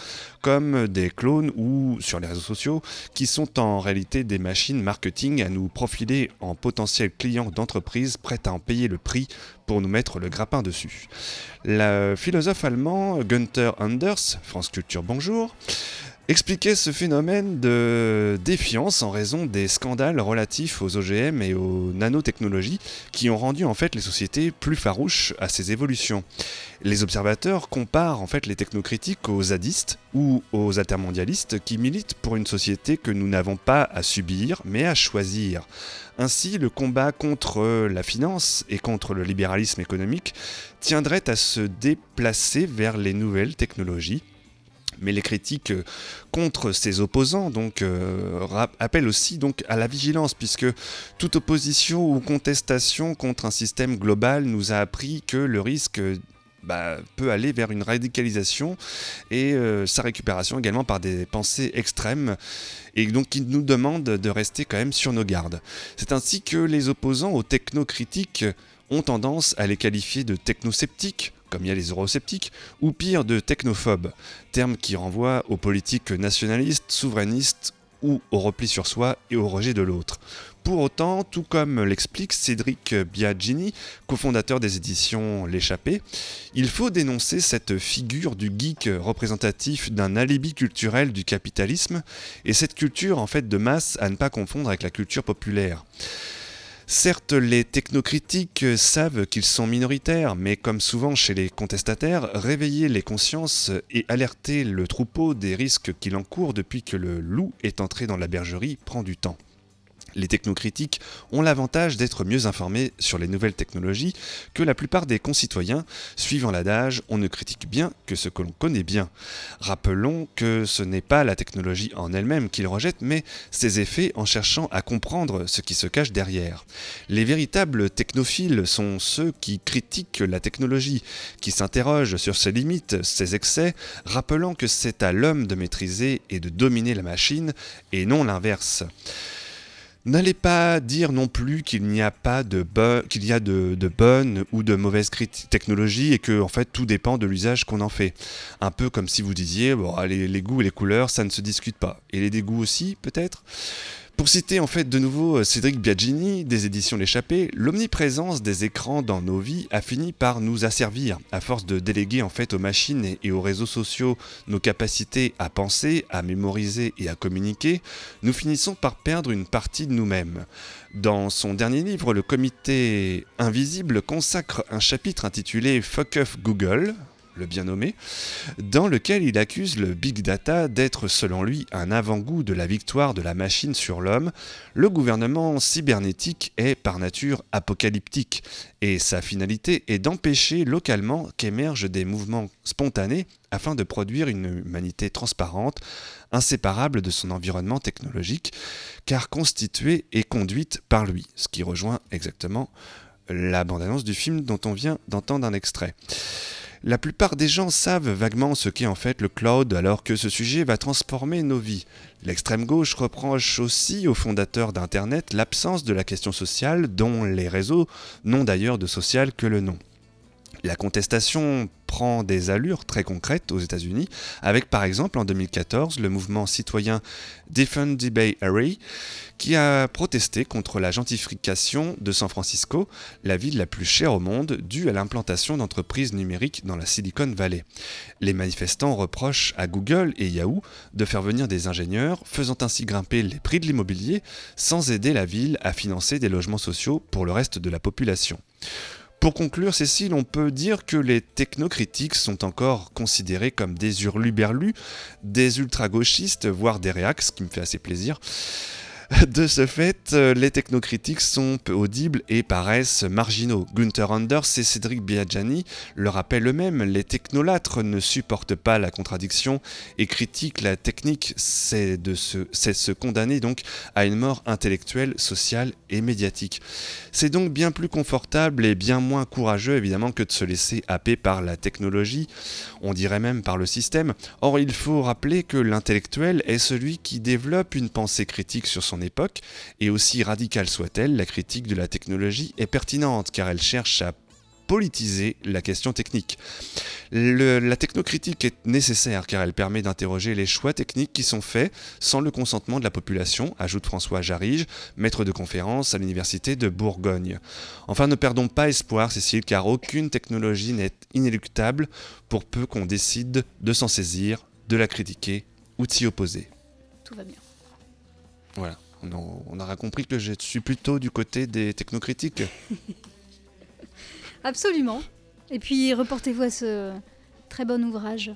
Speaker 2: comme des clones ou sur les réseaux sociaux, qui sont en réalité des machines marketing à nous profiler en potentiels clients d'entreprises prêtes à en payer le prix pour nous mettre le grappin dessus. Le philosophe allemand Günther Anders, France Culture bonjour, expliquait ce phénomène de défiance en raison des scandales relatifs aux OGM et aux nanotechnologies qui ont rendu en fait les sociétés plus farouches à ces évolutions. Les observateurs comparent en fait les technocritiques aux zadistes ou aux altermondialistes qui militent pour une société que nous n'avons pas à subir mais à choisir. Ainsi, le combat contre la finance et contre le libéralisme économique tiendrait à se déplacer vers les nouvelles technologies mais les critiques euh, contre ses opposants euh, appellent aussi à la vigilance puisque toute opposition ou contestation contre un système global nous a appris que le risque euh, bah, peut aller vers une radicalisation et sa récupération également par des pensées extrêmes et donc qui nous demandent de rester quand même sur nos gardes. C'est ainsi que les opposants aux technocritiques ont tendance à les qualifier de technosceptiques, comme il y a les eurosceptiques, ou pire de technophobes, terme qui renvoie aux politiques nationalistes, souverainistes ou au repli sur soi et au rejet de l'autre. Pour autant, tout comme l'explique Cédric Biagini, cofondateur des éditions L'échappée, il faut dénoncer cette figure du geek représentatif d'un alibi culturel du capitalisme et cette culture en fait de masse à ne pas confondre avec la culture populaire. Certes, les technocritiques savent qu'ils sont minoritaires, mais comme souvent chez les contestataires, réveiller les consciences et alerter le troupeau des risques qu'il encourt depuis que le loup est entré dans la bergerie prend du temps. Les technocritiques ont l'avantage d'être mieux informés sur les nouvelles technologies que la plupart des concitoyens, suivant l'adage on ne critique bien que ce que l'on connaît bien. Rappelons que ce n'est pas la technologie en elle-même qu'ils rejettent, mais ses effets en cherchant à comprendre ce qui se cache derrière. Les véritables technophiles sont ceux qui critiquent la technologie, qui s'interrogent sur ses limites, ses excès, rappelant que c'est à l'homme de maîtriser et de dominer la machine, et non l'inverse. N'allez pas dire non plus qu'il n'y a pas de, qu'il y a de, bonnes ou de mauvaises technologies et que en fait tout dépend de l'usage qu'on en fait. Un peu comme si vous disiez bon, les goûts et les couleurs ça ne se discute pas. Et les dégoûts aussi peut-être Pour citer en fait de nouveau euh, Cédric Biagini des éditions L'échappée, l'omniprésence des écrans dans nos vies a fini par nous asservir, à force de déléguer en fait aux machines et- et aux réseaux sociaux nos capacités à penser, à mémoriser et à communiquer, nous finissons par perdre une partie de nous-mêmes. Dans son dernier livre, le comité invisible consacre un chapitre intitulé Fuck Off Google, le bien nommé, dans lequel il accuse le big data d'être selon lui un avant-goût de la victoire de la machine sur l'homme. Le gouvernement cybernétique est par nature apocalyptique et sa finalité est d'empêcher localement qu'émergent des mouvements spontanés afin de produire une humanité transparente, inséparable de son environnement technologique, car constituée et conduite par lui, ce qui rejoint exactement la bande-annonce du film dont on vient d'entendre un extrait. La plupart des gens savent vaguement ce qu'est en fait le cloud alors que ce sujet va transformer nos vies. L'extrême gauche reproche aussi aux fondateurs d'Internet l'absence de la question sociale dont les réseaux n'ont d'ailleurs de social que le nom. La contestation prend des allures très concrètes aux États-Unis, avec par exemple en 2014 le mouvement citoyen Defend the Bay Area qui a protesté contre la gentrification de San Francisco, la ville la plus chère au monde, due à l'implantation d'entreprises numériques dans la Silicon Valley. Les manifestants reprochent à Google et Yahoo de faire venir des ingénieurs, faisant ainsi grimper les prix de l'immobilier sans aider la ville à financer des logements sociaux pour le reste de la population. Pour conclure, Cécile, on peut dire que les technocritiques sont encore considérés comme des hurluberlus, des ultra-gauchistes, voire des réacs, ce qui me fait assez plaisir. [laughs] De ce fait, euh, les technocritiques sont peu audibles et paraissent marginaux. Gunther Anders et Cédric Biaggiani le rappellent eux-mêmes, les technolâtres ne supportent pas la contradiction et critiquent la technique, c'est se, se condamner donc à une mort intellectuelle, sociale et médiatique. C'est donc bien plus confortable et bien moins courageux évidemment que de se laisser happer par la technologie, on dirait même par le système. Or il faut rappeler que l'intellectuel est celui qui développe une pensée critique sur son époque, et aussi radicale soit-elle, la critique de la technologie est pertinente car elle cherche à politiser la question technique. Le- la technocritique est nécessaire car elle permet d'interroger les choix techniques qui sont faits sans le consentement de la population, ajoute François Jarige, maître de conférence à l'université de Bourgogne. Enfin, ne perdons pas espoir, Cécile, car aucune technologie n'est inéluctable pour peu qu'on décide de s'en saisir, de la critiquer ou de s'y opposer.
Speaker 4: Tout va bien.
Speaker 2: Voilà. On a- on aura compris que je suis plutôt du côté des technocritiques. [laughs]
Speaker 4: Absolument. Et puis reportez-vous à ce très bon ouvrage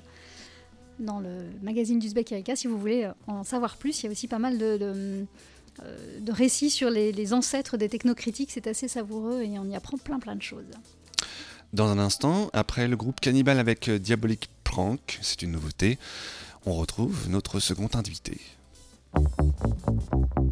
Speaker 4: dans le magazine d'Uzbek Erika si vous voulez en savoir plus. Il y a aussi pas mal de, de, euh, de récits sur les, les ancêtres des technocritiques. C'est assez savoureux et on y apprend plein plein de choses.
Speaker 2: Dans un instant, après le groupe Cannibal avec euh, Diabolic Prank, c'est une nouveauté, on retrouve notre second invité.
Speaker 5: You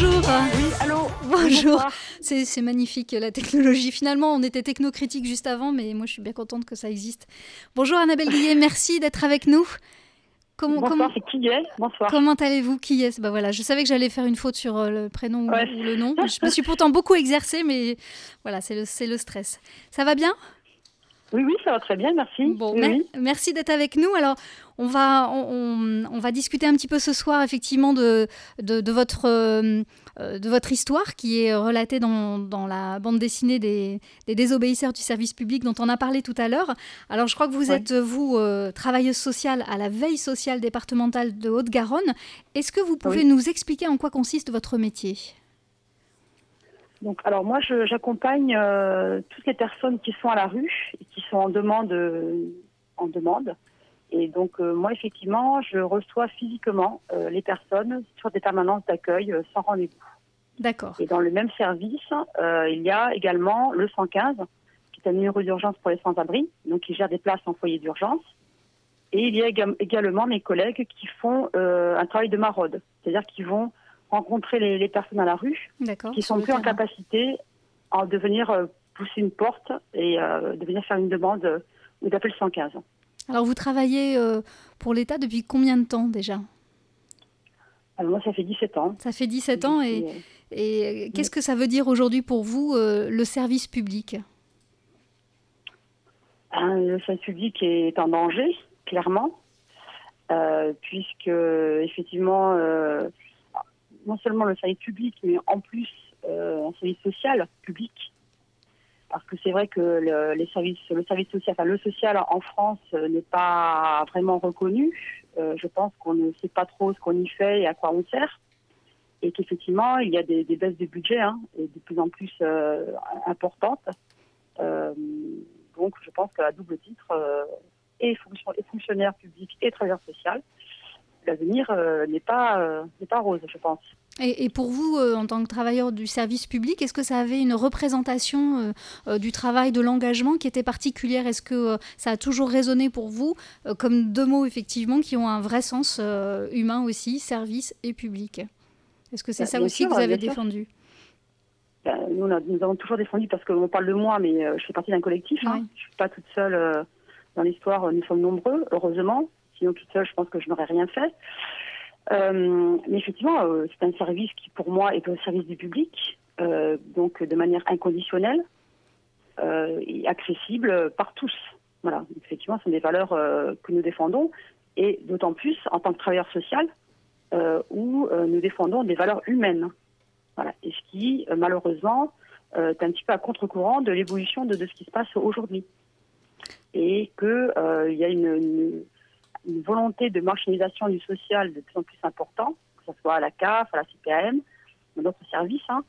Speaker 4: bonjour.
Speaker 12: Oui, allô.
Speaker 4: Bonjour. C'est magnifique la technologie. Finalement, on était technocritique juste avant, mais moi je suis bien contente que ça existe. Bonjour Annabelle Guillet, [laughs] merci d'être avec nous. Comment,
Speaker 12: Bonsoir,
Speaker 4: comment,
Speaker 12: c'est qui est Bonsoir.
Speaker 4: comment allez-vous? Qui est Bah voilà, je savais que j'allais faire une faute sur euh, le prénom ou-
Speaker 12: Ouais.
Speaker 4: ou le nom. [laughs] Je me suis pourtant beaucoup exercée, mais voilà, c'est le, c'est le stress. Ça va bien?
Speaker 12: Oui, oui, ça va très bien, merci.
Speaker 4: Bon,
Speaker 12: Oui,
Speaker 4: mer-
Speaker 12: oui.
Speaker 4: merci d'être avec nous. Alors, on va, on, on- on va discuter un petit peu ce soir, effectivement, de, de, de votre, euh, euh, de votre histoire qui est relatée dans, dans la bande dessinée des, des désobéisseurs du service public dont on a parlé tout à l'heure. Alors, je crois que vous
Speaker 12: Ouais.
Speaker 4: êtes, vous, euh, travailleuse sociale à la veille sociale départementale de Haute-Garonne. Est-ce que vous pouvez
Speaker 12: Oui.
Speaker 4: nous expliquer en quoi consiste votre métier?
Speaker 12: Donc, alors moi, j'accompagne euh, toutes les personnes qui sont à la rue et qui sont en demande, euh, en demande. Et donc, euh, moi, effectivement, je reçois physiquement euh, les personnes sur des permanences d'accueil euh, sans rendez-vous.
Speaker 4: D'accord.
Speaker 12: Et dans le même service, euh, il y a également le 115, qui est un numéro d'urgence pour les sans-abri, donc qui gère des places en foyer d'urgence. Et il y a également mes collègues qui font euh, un travail de maraude, c'est-à-dire qui vont rencontrer les, les personnes à la rue, qui sont plus en capacité en- de venir euh, pousser une porte et euh, de venir faire une demande euh, ou d'appeler le 115.
Speaker 4: Alors, vous travaillez euh, pour l'État depuis combien de temps déjà?
Speaker 12: Alors moi, ça fait 17 ans.
Speaker 4: Ça fait 17 ans et,
Speaker 12: Et,
Speaker 4: et qu'est-ce que ça veut dire aujourd'hui pour vous, euh, le service public?
Speaker 12: Un- le service public est en danger, clairement, puisque effectivement, non seulement le service public, mais en plus euh, un service social public, parce que c'est vrai que le, les services, le service social, enfin le social en France euh, n'est pas vraiment reconnu. Euh, je pense qu'on ne sait pas trop ce qu'on y fait et à quoi on sert, et qu'effectivement il y a des, baisses de budget hein, et de plus en plus euh, importantes. Euh, donc, je pense qu'à double titre, euh, et, fonction- et fonctionnaire public et travailleur social, l'avenir euh, n'est pas, euh, pas rose, je pense.
Speaker 4: et, et pour vous, euh, en tant que travailleur du service public, est-ce que ça avait une représentation du travail, de l'engagement qui était particulière? Est-ce que ça a toujours résonné pour vous comme deux mots, effectivement, qui ont un vrai sens humain aussi, service et public? Est-ce que c'est
Speaker 12: Bah,
Speaker 4: ça aussi
Speaker 12: sûr,
Speaker 4: que vous avez
Speaker 12: sûr.
Speaker 4: défendu?
Speaker 12: Ben, nous, on a- nous avons toujours défendu, parce qu'on parle de moi, mais euh, je fais partie d'un collectif. hein. Je ne suis pas toute seule euh, dans l'histoire, nous sommes nombreux, heureusement. Sinon, toute seule, je pense que je n'aurais rien fait. Euh, mais effectivement, euh, c'est un service qui, pour moi, est au service du public, euh, donc de manière inconditionnelle et accessible par tous. Voilà, effectivement, ce sont des valeurs que nous défendons, et d'autant plus en tant que travailleur social, où nous défendons des valeurs humaines. Voilà, et ce qui, malheureusement, est un petit peu à contre-courant de l'évolution de, de ce qui se passe aujourd'hui. Et qu'il y a une- une volonté de marginalisation du social de plus en plus important, que ce soit à la CAF, à la CPAM, dans d'autres services, hein,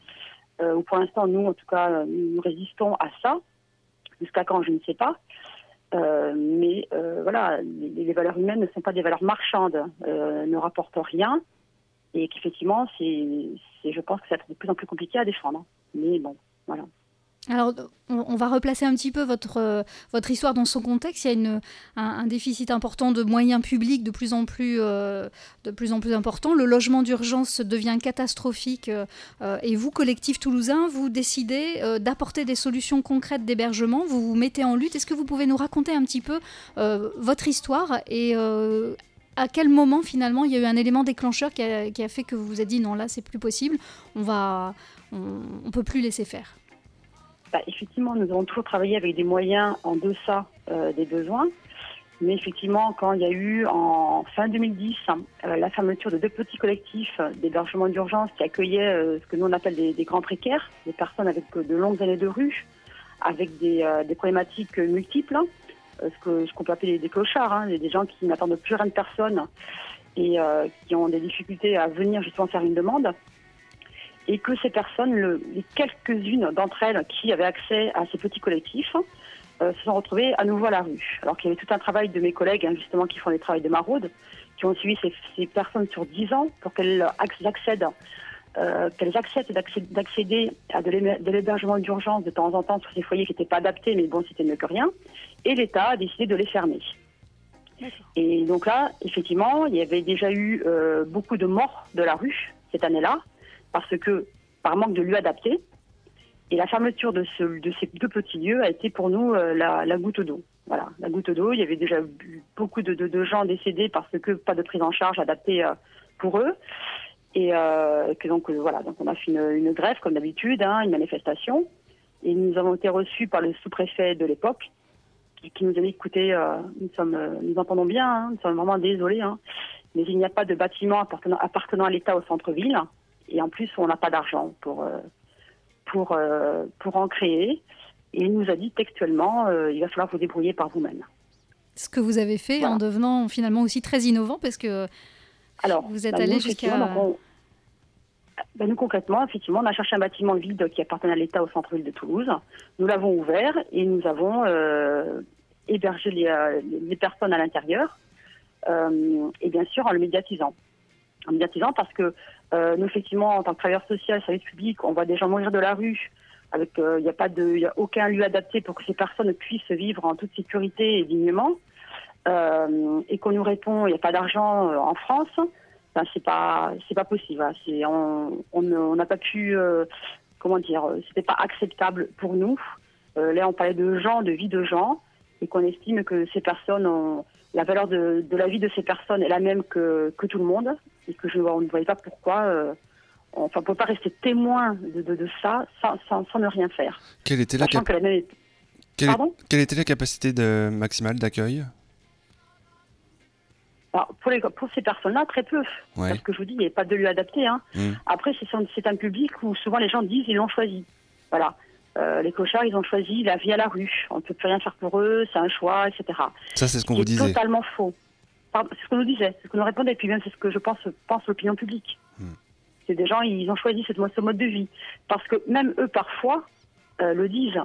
Speaker 12: euh, où pour l'instant, nous, en tout cas, euh, nous résistons à ça. Jusqu'à quand, je ne sais pas. Euh, mais voilà, les, valeurs humaines ne sont pas des valeurs marchandes, ne rapportent rien, et qu'effectivement, c'est- je pense que ça va être de plus en plus compliqué à défendre. Mais bon, voilà.
Speaker 4: Alors, on, va replacer un petit peu votre, euh, votre histoire dans son contexte. Il y a un, déficit important de moyens publics de plus en plus, euh, important. Le logement d'urgence devient catastrophique. euh, et vous, collectif toulousain, vous décidez d'apporter des solutions concrètes d'hébergement. Vous vous mettez en lutte. Est-ce que vous pouvez nous raconter un petit peu votre histoire et à quel moment finalement il y a eu un élément déclencheur qui a, fait que vous vous êtes dit non là c'est plus possible, on va, on peut plus laisser faire.
Speaker 12: Bah, effectivement, nous avons toujours travaillé avec des moyens en deçà euh, des besoins. Mais effectivement, quand il y a eu en fin 2010 euh, la fermeture de deux petits collectifs d'hébergement d'urgence qui accueillaient euh, ce que nous on appelle des, grands précaires, des personnes avec euh, de longues années de rue, avec des, euh, problématiques multiples, hein, euh, ce que qu'on peut appeler des clochards, hein, des gens qui n'attendent plus rien de personne et euh, qui ont des difficultés à venir justement faire une demande et que ces personnes, le- les quelques-unes d'entre elles qui avaient accès à ces petits collectifs, euh, se sont retrouvées à nouveau à la rue. Alors qu'il y avait tout un travail de mes collègues, hein, justement, qui font des travaux de maraude, qui ont suivi ces, ces personnes sur 10 ans pour qu'elles acc- accèdent, euh, qu'elles acceptent d'accé- d'accéder à de l'hébergement d'urgence de temps en temps sur ces foyers qui n'étaient pas adaptés, mais bon, c'était mieux que rien. Et l'État a décidé de les fermer. Et donc là, effectivement, il y avait déjà eu euh, beaucoup de morts de la rue cette année-là. Parce que par manque de lieux adaptés. Et la fermeture de, ce, de ces deux petits lieux a été pour nous euh, la, goutte d'eau. Voilà, la goutte d'eau. Il y avait déjà beaucoup de, gens décédés parce que pas de prise en charge adaptée euh, pour eux. Et euh, donc voilà, donc on a fait une, grève comme d'habitude, hein, une manifestation. Et nous avons été reçus par le sous-préfet de l'époque, qui, nous a dit écoutez, nous sommes, nous entendons bien, hein, nous sommes vraiment désolés, hein, mais il n'y a pas de bâtiment appartenant à l'État au centre-ville, et en plus on n'a pas d'argent pour euh, pour euh, pour en créer. Et il nous a dit textuellement, euh, il va falloir vous débrouiller par vous-même.
Speaker 4: Ce que vous avez fait en devenant finalement aussi très innovant parce que
Speaker 12: Alors,
Speaker 4: vous êtes
Speaker 12: bah,
Speaker 4: allé jusqu'à.
Speaker 12: on- bah, nous, concrètement, effectivement, on a cherché un bâtiment vide qui appartenait à l'État au centre-ville de Toulouse. Nous l'avons ouvert et nous avons euh, hébergé les, les personnes à l'intérieur. Euh, et bien sûr, en le médiatisant. En parce que euh, nous, effectivement, en tant que travailleur social, service public, on voit des gens mourir de la rue. Avec, euh, il n'y a pas de, a aucun lieu adapté pour que ces personnes puissent vivre en toute sécurité et dignement. Euh, et qu'on nous répond, il n'y a pas d'argent euh, en France. Ben, c'est pas, c'est pas possible. hein. C'est, on, on on pas pu, euh, comment dire, euh, c'était pas acceptable pour nous. Euh, là, on parlait de gens, de vie de gens, et qu'on estime que ces personnes ont, la valeur de, de la vie de ces personnes est la même que, que tout le monde, et que je on ne voyais pas pourquoi. Euh, on, enfin, on peut pas rester témoin de, de, de ça sans, sans, sans ne rien faire.
Speaker 2: Quelle était la,
Speaker 12: Sachant
Speaker 2: cap-
Speaker 12: que la même-
Speaker 2: quelle,
Speaker 12: Pardon
Speaker 2: quelle était la capacité de, maximale d'accueil?
Speaker 12: Alors, pour, les, pour ces personnes-là, très peu.
Speaker 2: Ouais.
Speaker 12: Parce que je vous dis, il n'y a pas de lieu adapté. Hein.
Speaker 2: Mm.
Speaker 12: Après, c'est c'est un public où souvent les gens disent ils l'ont choisi. Voilà. Euh, les cochards, ils ont choisi la vie à la rue. On ne peut plus rien faire pour eux, c'est un choix, etc.
Speaker 2: Ça, c'est ce qu'on vous disait.
Speaker 12: totalement faux. Pardon, C'est ce qu'on nous disait, c'est ce qu'on nous répondait, et puis même c'est ce que je pense, pense l'opinion publique.
Speaker 2: Hmm.
Speaker 12: C'est des gens, ils ont choisi cette, ce mode de vie. Parce que même eux, parfois, euh, le disent.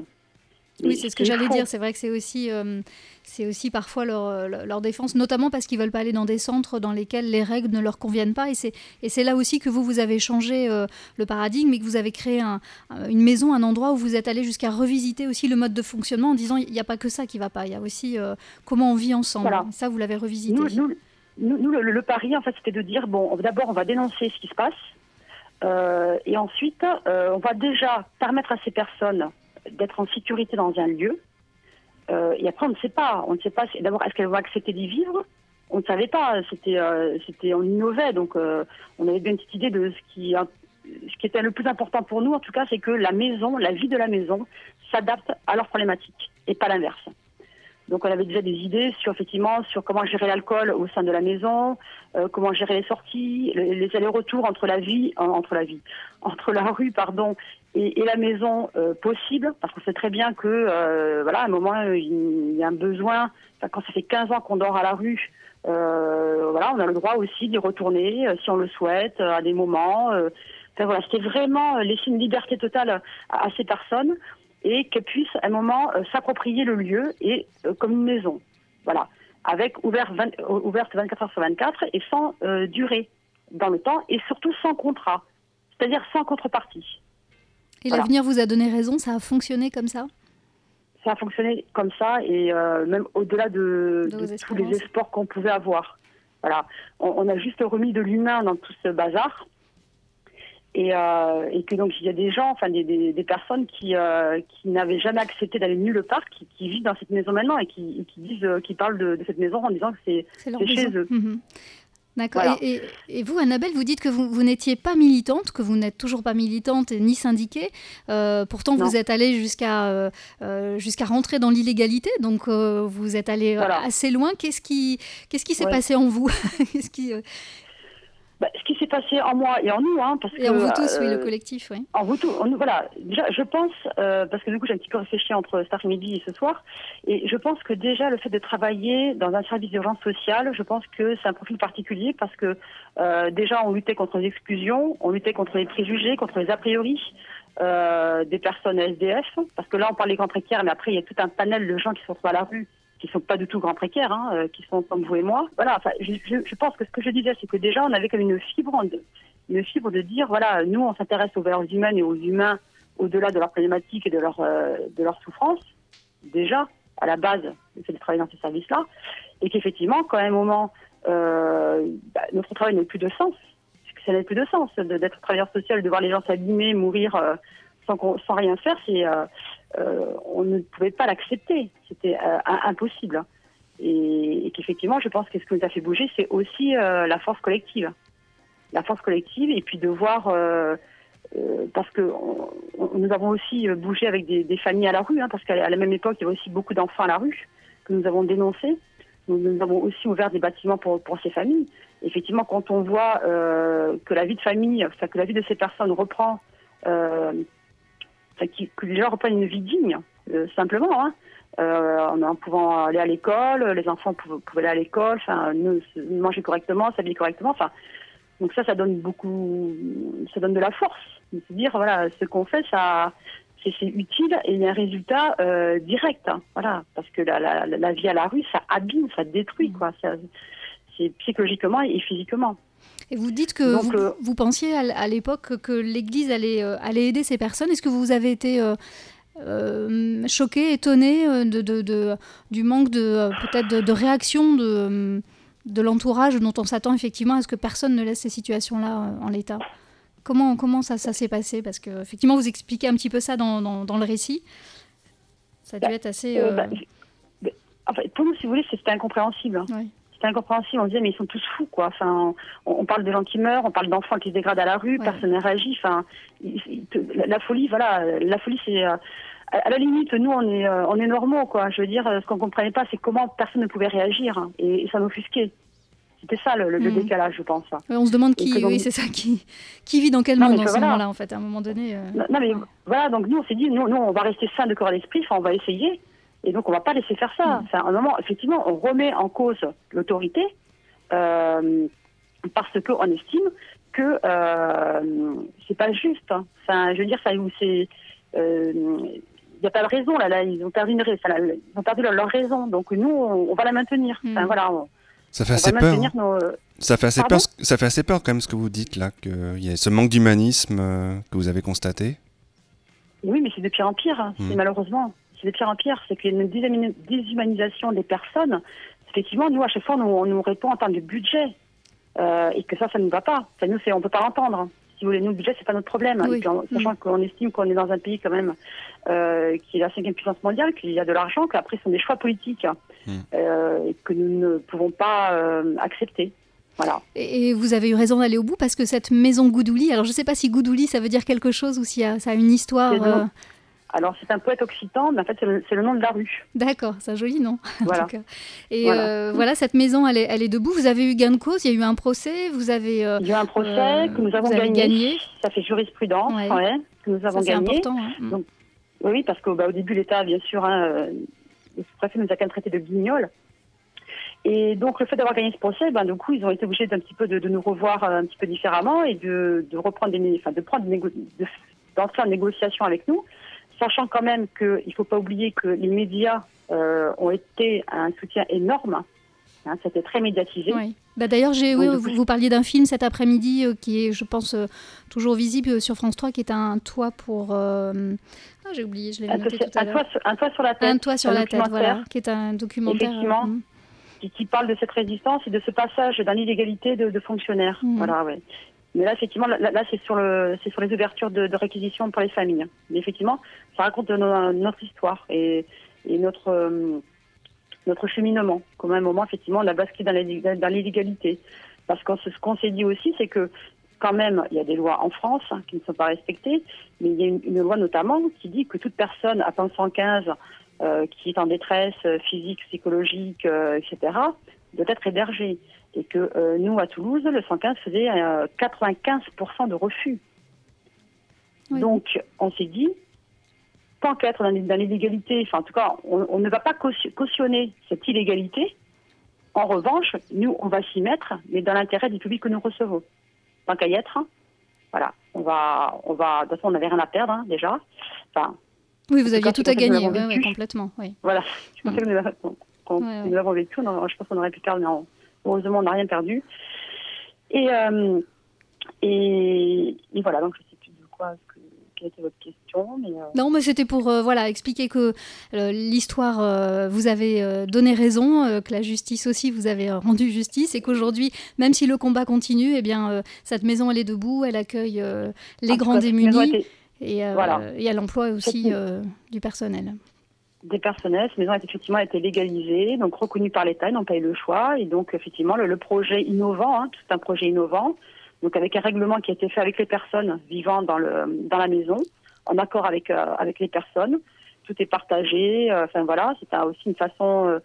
Speaker 4: Oui, c'est ce que j'allais dire. C'est vrai que c'est aussi, euh, c'est aussi parfois leur, euh, leur, défense, notamment parce qu'ils veulent pas aller dans des centres dans lesquels les règles ne leur conviennent pas. Et c'est, et c'est là aussi que vous, vous avez changé euh, le paradigme et que vous avez créé un- un- une maison, un endroit où vous êtes allé jusqu'à revisiter aussi le mode de fonctionnement en disant il n'y a pas que ça qui va pas. Il y a aussi euh, comment on vit ensemble.
Speaker 12: Voilà.
Speaker 4: Ça, vous l'avez revisité.
Speaker 12: Nous, nous, le, le pari, en fait, c'était de dire bon, d'abord, on va dénoncer ce qui se passe, et ensuite, on va déjà permettre à ces personnes d'être en sécurité dans un lieu. Euh, et après, on ne sait pas. On ne sait pas. D'abord, est-ce qu'elles vont accepter d'y vivre? On ne savait pas. C'était, euh, c'était, on innovait, donc euh, on avait bien une petite idée de ce qui, ce qui était le plus important pour nous. En tout cas, c'est que la maison, la vie de la maison, s'adapte à leurs problématiques et pas l'inverse. Donc on avait déjà des idées sur effectivement sur comment gérer l'alcool au sein de la maison, comment gérer les sorties, les, les allers-retours entre la vie, entre la vie, [laughs] entre la rue pardon et, et la maison euh, possible, parce qu'on sait très bien que euh, voilà à un moment euh, il y a un besoin. Enfin, quand ça fait 15 ans qu'on dort à la rue, euh, voilà on a le droit aussi d'y retourner euh, si on le souhaite à des moments. Enfin, voilà c'était vraiment laisser une liberté totale à, ces personnes et qu'elles puissent à un moment s'approprier le lieu et comme une maison. Voilà, avec ouvert 20 ouverte 24 heures sur 24 et sans euh, durée dans le temps et surtout sans contrat, c'est-à-dire sans contrepartie.
Speaker 4: Et
Speaker 12: Voilà.
Speaker 4: l'avenir vous a donné raison. Ça a fonctionné comme ça?
Speaker 12: Ça a fonctionné comme ça et euh, même au-delà de,
Speaker 4: De
Speaker 12: de
Speaker 4: vos
Speaker 12: tous les espoirs qu'on pouvait avoir. Voilà, on, on a juste remis de l'humain dans tout ce bazar. Et, euh, et que donc il y a des gens, enfin des, des, des personnes qui, euh, qui n'avaient jamais accepté d'aller nulle part, qui, qui vivent dans cette maison maintenant et qui, disent, qui parlent de, de cette maison en disant que c'est chez
Speaker 4: maison.
Speaker 12: eux.
Speaker 4: Mhm. D'accord.
Speaker 12: Voilà.
Speaker 4: Et, et- et vous, Annabelle, vous dites que vous, vous n'étiez pas militante, que vous n'êtes toujours pas militante ni syndiquée. Euh, pourtant,
Speaker 12: Non.
Speaker 4: vous êtes allée jusqu'à euh, euh, jusqu'à rentrer dans l'illégalité, donc euh, vous êtes allée
Speaker 12: Voilà.
Speaker 4: assez loin. Qu'est-ce qui qu'est-ce qui s'est
Speaker 12: Ouais.
Speaker 4: passé en vous? [laughs] Qu'est-ce qui
Speaker 12: Bah, ce qui s'est passé en moi et en nous, hein, parce
Speaker 4: et
Speaker 12: que
Speaker 4: en vous tous, oui,
Speaker 12: euh,
Speaker 4: le collectif, oui.
Speaker 12: En vous tous, en nous, voilà. Déjà, je pense, euh, parce que du coup, j'ai un petit peu réfléchi entre cet après-midi et ce soir, et je pense que déjà, le fait de travailler dans un service d'urgence sociale, je pense que c'est un profil particulier parce que euh, déjà, on luttait contre les exclusions, on luttait contre les préjugés, contre les a priori euh, des personnes SDF, parce que là, on parle des grands précaires, mais après, il y a tout un panel de gens qui sont sur la rue qui sont pas du tout grands précaires, hein, euh, qui sont comme vous et moi. Voilà, enfin, je, pense que ce que je disais, c'est que déjà, on avait comme une fibre, une fibre de dire, voilà, nous, on s'intéresse aux valeurs humaines et aux humains au-delà de leurs problématiques et de leur euh, leur souffrance. Déjà, à la base, le fait de travailler dans ces services-là, et qu'effectivement, quand à un moment, euh, bah, notre travail n'a plus de sens, ça n'avait plus de sens d'être travailleur social, de voir les gens s'abîmer, mourir sans, sans rien faire. C'est, on ne pouvait pas l'accepter. C'était euh, impossible. Et, qu'effectivement, je pense que ce qui nous a fait bouger, c'est aussi euh, la force collective. La force collective, et puis de voir, euh, euh, parce que nous avons aussi euh, bougé avec des, familles à la rue, hein, parce qu'à la- même époque, il y avait aussi beaucoup d'enfants à la rue que nous avons dénoncés. Nous, avons aussi ouvert des bâtiments pour, ces familles. Effectivement, quand on voit euh, que la vie de famille, que la vie de ces personnes reprend, euh, que les gens reprennent une vie digne, euh, simplement, hein, euh, en, pouvant aller à l'école, les enfants pouvaient, aller à l'école, enfin, manger correctement, s'habiller correctement, enfin, donc ça, ça donne beaucoup, ça donne de la force. Se dire, voilà, ce qu'on fait, ça, c'est utile et il y a un résultat euh, direct. hein. voilà, parce que la, la, la vie à la rue, ça abîme, ça détruit, quoi. C'est psychologiquement et physiquement.
Speaker 4: Et vous dites que
Speaker 12: Donc,
Speaker 4: vous,
Speaker 12: euh,
Speaker 4: vous pensiez à, l'époque que l'Église allait, euh, allait aider ces personnes. Est-ce que vous avez été euh, euh, choqué, étonné de, de- de- du manque de peut-être de, réaction de, de l'entourage dont on s'attend effectivement à ce que personne ne laisse ces situations-là en l'état? Comment, comment ça, ça s'est passé? Parce que effectivement, vous expliquez un petit peu ça dans, dans- dans le récit. Ça a dû être assez.
Speaker 12: Euh,
Speaker 4: euh,
Speaker 12: bah, mais, enfin, pour nous, si vous voulez, c'était incompréhensible. hein. C'était incompréhensible. On disait, mais ils sont tous fous, quoi. Enfin, on, on parle de gens qui meurent, on parle d'enfants qui se dégradent à la rue, personne ne réagit. Enfin, il- il- la, folie, voilà, la folie, c'est. euh, à à la limite, nous, on est, euh, on est normaux, quoi. Je veux dire, euh, ce qu'on comprenait pas, c'est comment personne ne pouvait réagir, hein, et, et ça m'offusquait. C'était ça le,
Speaker 4: Mhm.
Speaker 12: décalage, je pense.
Speaker 4: ouais, on se demande qui,
Speaker 12: donc-
Speaker 4: oui, c'est ça, qui, qui vit dans quel
Speaker 12: Non,
Speaker 4: monde ce
Speaker 12: voilà.
Speaker 4: moment-là, en fait, à un moment donné. euh.
Speaker 12: Non, non, mais voilà, donc nous, on s'est dit, nous, nous, on va rester sain de corps et d'esprit, enfin, on va essayer. Et donc, on va pas laisser faire ça. Enfin, à un moment, effectivement, on remet en cause l'autorité euh, parce qu'on estime que euh, c'est pas juste. hein. Enfin, je veux dire, ça, où c'est. euh, Il n'y a pas de raison, là, là, ils ont perdu, une, rais- enfin, là, ils ont perdu leur, leur raison. Donc, nous, on, on va la maintenir. Enfin, voilà, on,
Speaker 2: Ça fait
Speaker 12: on
Speaker 2: assez peur.
Speaker 12: nos.
Speaker 2: Ça fait assez
Speaker 12: Pardon
Speaker 2: peur. Ça fait assez peur quand même ce que vous dites là, qu'il y a ce manque d'humanisme euh, que vous avez constaté.
Speaker 12: Oui, mais c'est de pire en pire, hein.
Speaker 2: Mm.
Speaker 12: malheureusement. C'est de pire en pire, c'est qu'il y a une déshumani- déshumanisation des personnes. Effectivement, nous, à chaque fois, on nous, on nous répond en termes de budget. Euh, et que ça, ça ne va pas. Enfin, nous, on ne peut pas l'entendre. hein. Si vous voulez, nous, le budget, c'est pas notre problème.
Speaker 4: Oui.
Speaker 12: Et puis, en- sachant qu'on estime qu'on est dans un pays quand même euh, qui est la cinquième puissance mondiale, qu'il y a de l'argent, qu'après, ce sont des choix politiques euh, et que nous ne pouvons pas euh, accepter. Voilà.
Speaker 4: Et, et vous avez eu raison d'aller au bout parce que cette maison Goudouli, alors je ne sais pas si Goudouli ça veut dire quelque chose ou si y a- ça a une histoire.
Speaker 12: Alors, c'est un poète occitan, mais en fait, c'est le, nom de la rue.
Speaker 4: D'accord, c'est un joli nom. [laughs] en
Speaker 12: Voilà.
Speaker 4: tout cas. Et
Speaker 12: Voilà.
Speaker 4: euh, voilà, cette maison, elle est, elle est debout. Vous avez eu gain de cause, il y a eu un procès, vous avez. euh,
Speaker 12: Il y a eu un procès
Speaker 4: euh,
Speaker 12: que nous avons gagné.
Speaker 4: gagné.
Speaker 12: Ça fait jurisprudence,
Speaker 4: Ouais.
Speaker 12: ouais, que nous avons
Speaker 4: Ça, c'est
Speaker 12: gagné.
Speaker 4: important, hein. Mm.
Speaker 12: Donc, oui, parce qu'au bah, début, l'État, bien sûr, hein, le sous-préfet nous a quand même traité de guignol. Et donc, le fait d'avoir gagné ce procès, ben, du coup, ils ont été obligés d'un petit peu de, de nous revoir un petit peu différemment et de, de reprendre des, enfin, de prendre des d'entrer en négociation avec nous, sachant quand même qu'il ne faut pas oublier que les médias euh, ont été un soutien énorme. Hein, C'était très médiatisé.
Speaker 4: Oui. Bah, D'ailleurs, j'ai, oui, vous, parliez d'un film cet après-midi euh, qui est, je pense, euh, toujours visible sur France 3, qui est un toit pour. Ah, j'ai oublié, je l'ai
Speaker 12: Un,
Speaker 4: noté tout à
Speaker 12: un toit sur- un toit sur la tête.
Speaker 4: Un toit sur
Speaker 12: un
Speaker 4: la tête, voilà, qui est un documentaire.
Speaker 12: Effectivement.
Speaker 4: euh,
Speaker 12: qui, qui parle de cette résistance et de ce passage dans l'illégalité de, de fonctionnaires.
Speaker 4: Mhm.
Speaker 12: Voilà, ouais. Mais là, effectivement, là, c'est sur les ouvertures de, réquisition pour les familles. Mais effectivement, ça raconte no- notre histoire et, euh, notre cheminement. Comme à un moment, effectivement, on a basculé dans la- l'illégalité. Parce que ce qu'on s'est dit aussi, c'est que quand même, il y a des lois en France hein, qui ne sont pas respectées, mais il y a une, loi notamment qui dit que toute personne atteint 115 euh, qui est en détresse euh, physique, psychologique, etc., doit être hébergée. Et que euh, nous, à Toulouse, le 115 faisait euh, 95% de refus. Donc, on s'est dit, tant qu'être dans, dans l'illégalité, enfin, en tout cas, on, on ne va pas caution- cautionner cette illégalité. En revanche, nous, on va s'y mettre, mais dans l'intérêt du public que nous recevons. Tant qu'à y être, hein, voilà, on va, on va, de toute façon, on n'avait rien à perdre, hein, déjà. Enfin,
Speaker 4: Oui, vous aviez tout à gagner, ouais, ouais, complètement. Oui.
Speaker 12: Voilà, je pensais que nous qu'on-
Speaker 4: Ouais, ouais.
Speaker 12: nous l'avons vécu, je pense qu'on aurait pu perdre, mais heureusement, on n'a rien perdu. Et, euh, et, et voilà, donc je ne sais plus de quoi, que- quelle était votre question. Mais, euh,
Speaker 4: Non, mais c'était pour euh, voilà expliquer que l'histoire vous avez donné raison, que la justice aussi vous avez rendu justice et qu'aujourd'hui, même si le combat continue, eh bien cette maison elle est debout, elle accueille les
Speaker 12: En
Speaker 4: grands
Speaker 12: cas,
Speaker 4: démunis et,
Speaker 12: Voilà.
Speaker 4: et elle emploie aussi du personnel.
Speaker 12: Des personnels. Cette maison a effectivement été légalisée, donc reconnue par l'État, ils n'ont pas eu le choix. Et donc, effectivement, le, projet innovant, hein, c'est un projet innovant, donc avec un règlement qui a été fait avec les personnes vivant dans, le, dans la maison, en accord avec, euh, avec les personnes. Tout est partagé. euh, Enfin, voilà, c'est aussi une façon,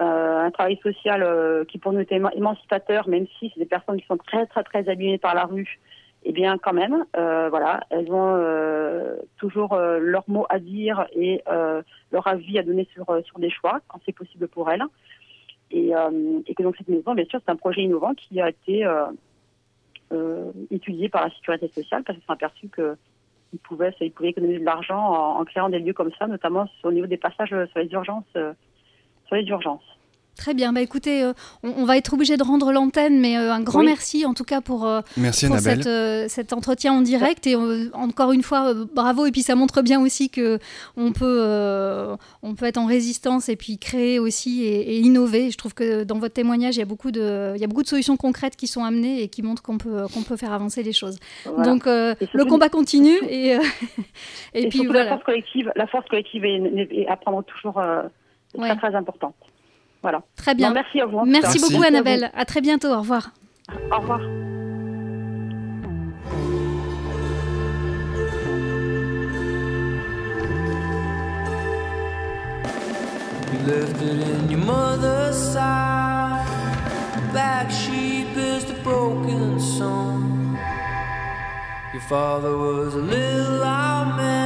Speaker 12: euh, un travail social qui pour nous était éman- émancipateur, même si c'est des personnes qui sont très, très, très abîmées par la rue. Eh bien, quand même, euh, voilà, elles ont euh, toujours euh, leur mot à dire et leur avis à donner sur, sur des choix, quand c'est possible pour elles. Et, que donc cette maison, bien sûr, c'est un projet innovant qui a été étudié par la sécurité sociale parce qu'ils sont aperçus qu'ils pouvaient, ils pouvaient économiser de l'argent en, en créant des lieux comme ça, notamment au niveau des passages sur les urgences. sur les urgences.
Speaker 4: Très bien, bah écoutez, euh, on, on va être obligé de rendre l'antenne, mais euh, un grand
Speaker 12: Oui.
Speaker 4: merci en tout cas pour, euh,
Speaker 2: Merci,
Speaker 4: pour
Speaker 2: Annabelle.
Speaker 4: cette, euh, cet entretien en direct. Et euh, encore une fois, euh, bravo. Et puis ça montre bien aussi que on peut, euh, on peut être en résistance et puis créer aussi et, et innover. Je trouve que dans votre témoignage, il y a beaucoup de, il y a beaucoup de solutions concrètes qui sont amenées et qui montrent qu'on peut, qu'on peut faire avancer les choses.
Speaker 12: Voilà.
Speaker 4: Donc euh, le combat continue et, euh, [laughs] et,
Speaker 12: Et,
Speaker 4: puis
Speaker 12: surtout, la force collective, la force collective est, est- est à prendre toujours euh, est
Speaker 4: Ouais.
Speaker 12: très très importante. Voilà.
Speaker 4: Très bien.
Speaker 12: Non, merci à vous. en tout
Speaker 4: Merci
Speaker 12: cas.
Speaker 4: beaucoup
Speaker 12: à.
Speaker 4: Annabelle. À très bientôt. Au revoir.
Speaker 12: Au revoir.
Speaker 5: You left it in your mother's side. Black sheep is the broken song. Your father was a little loud man.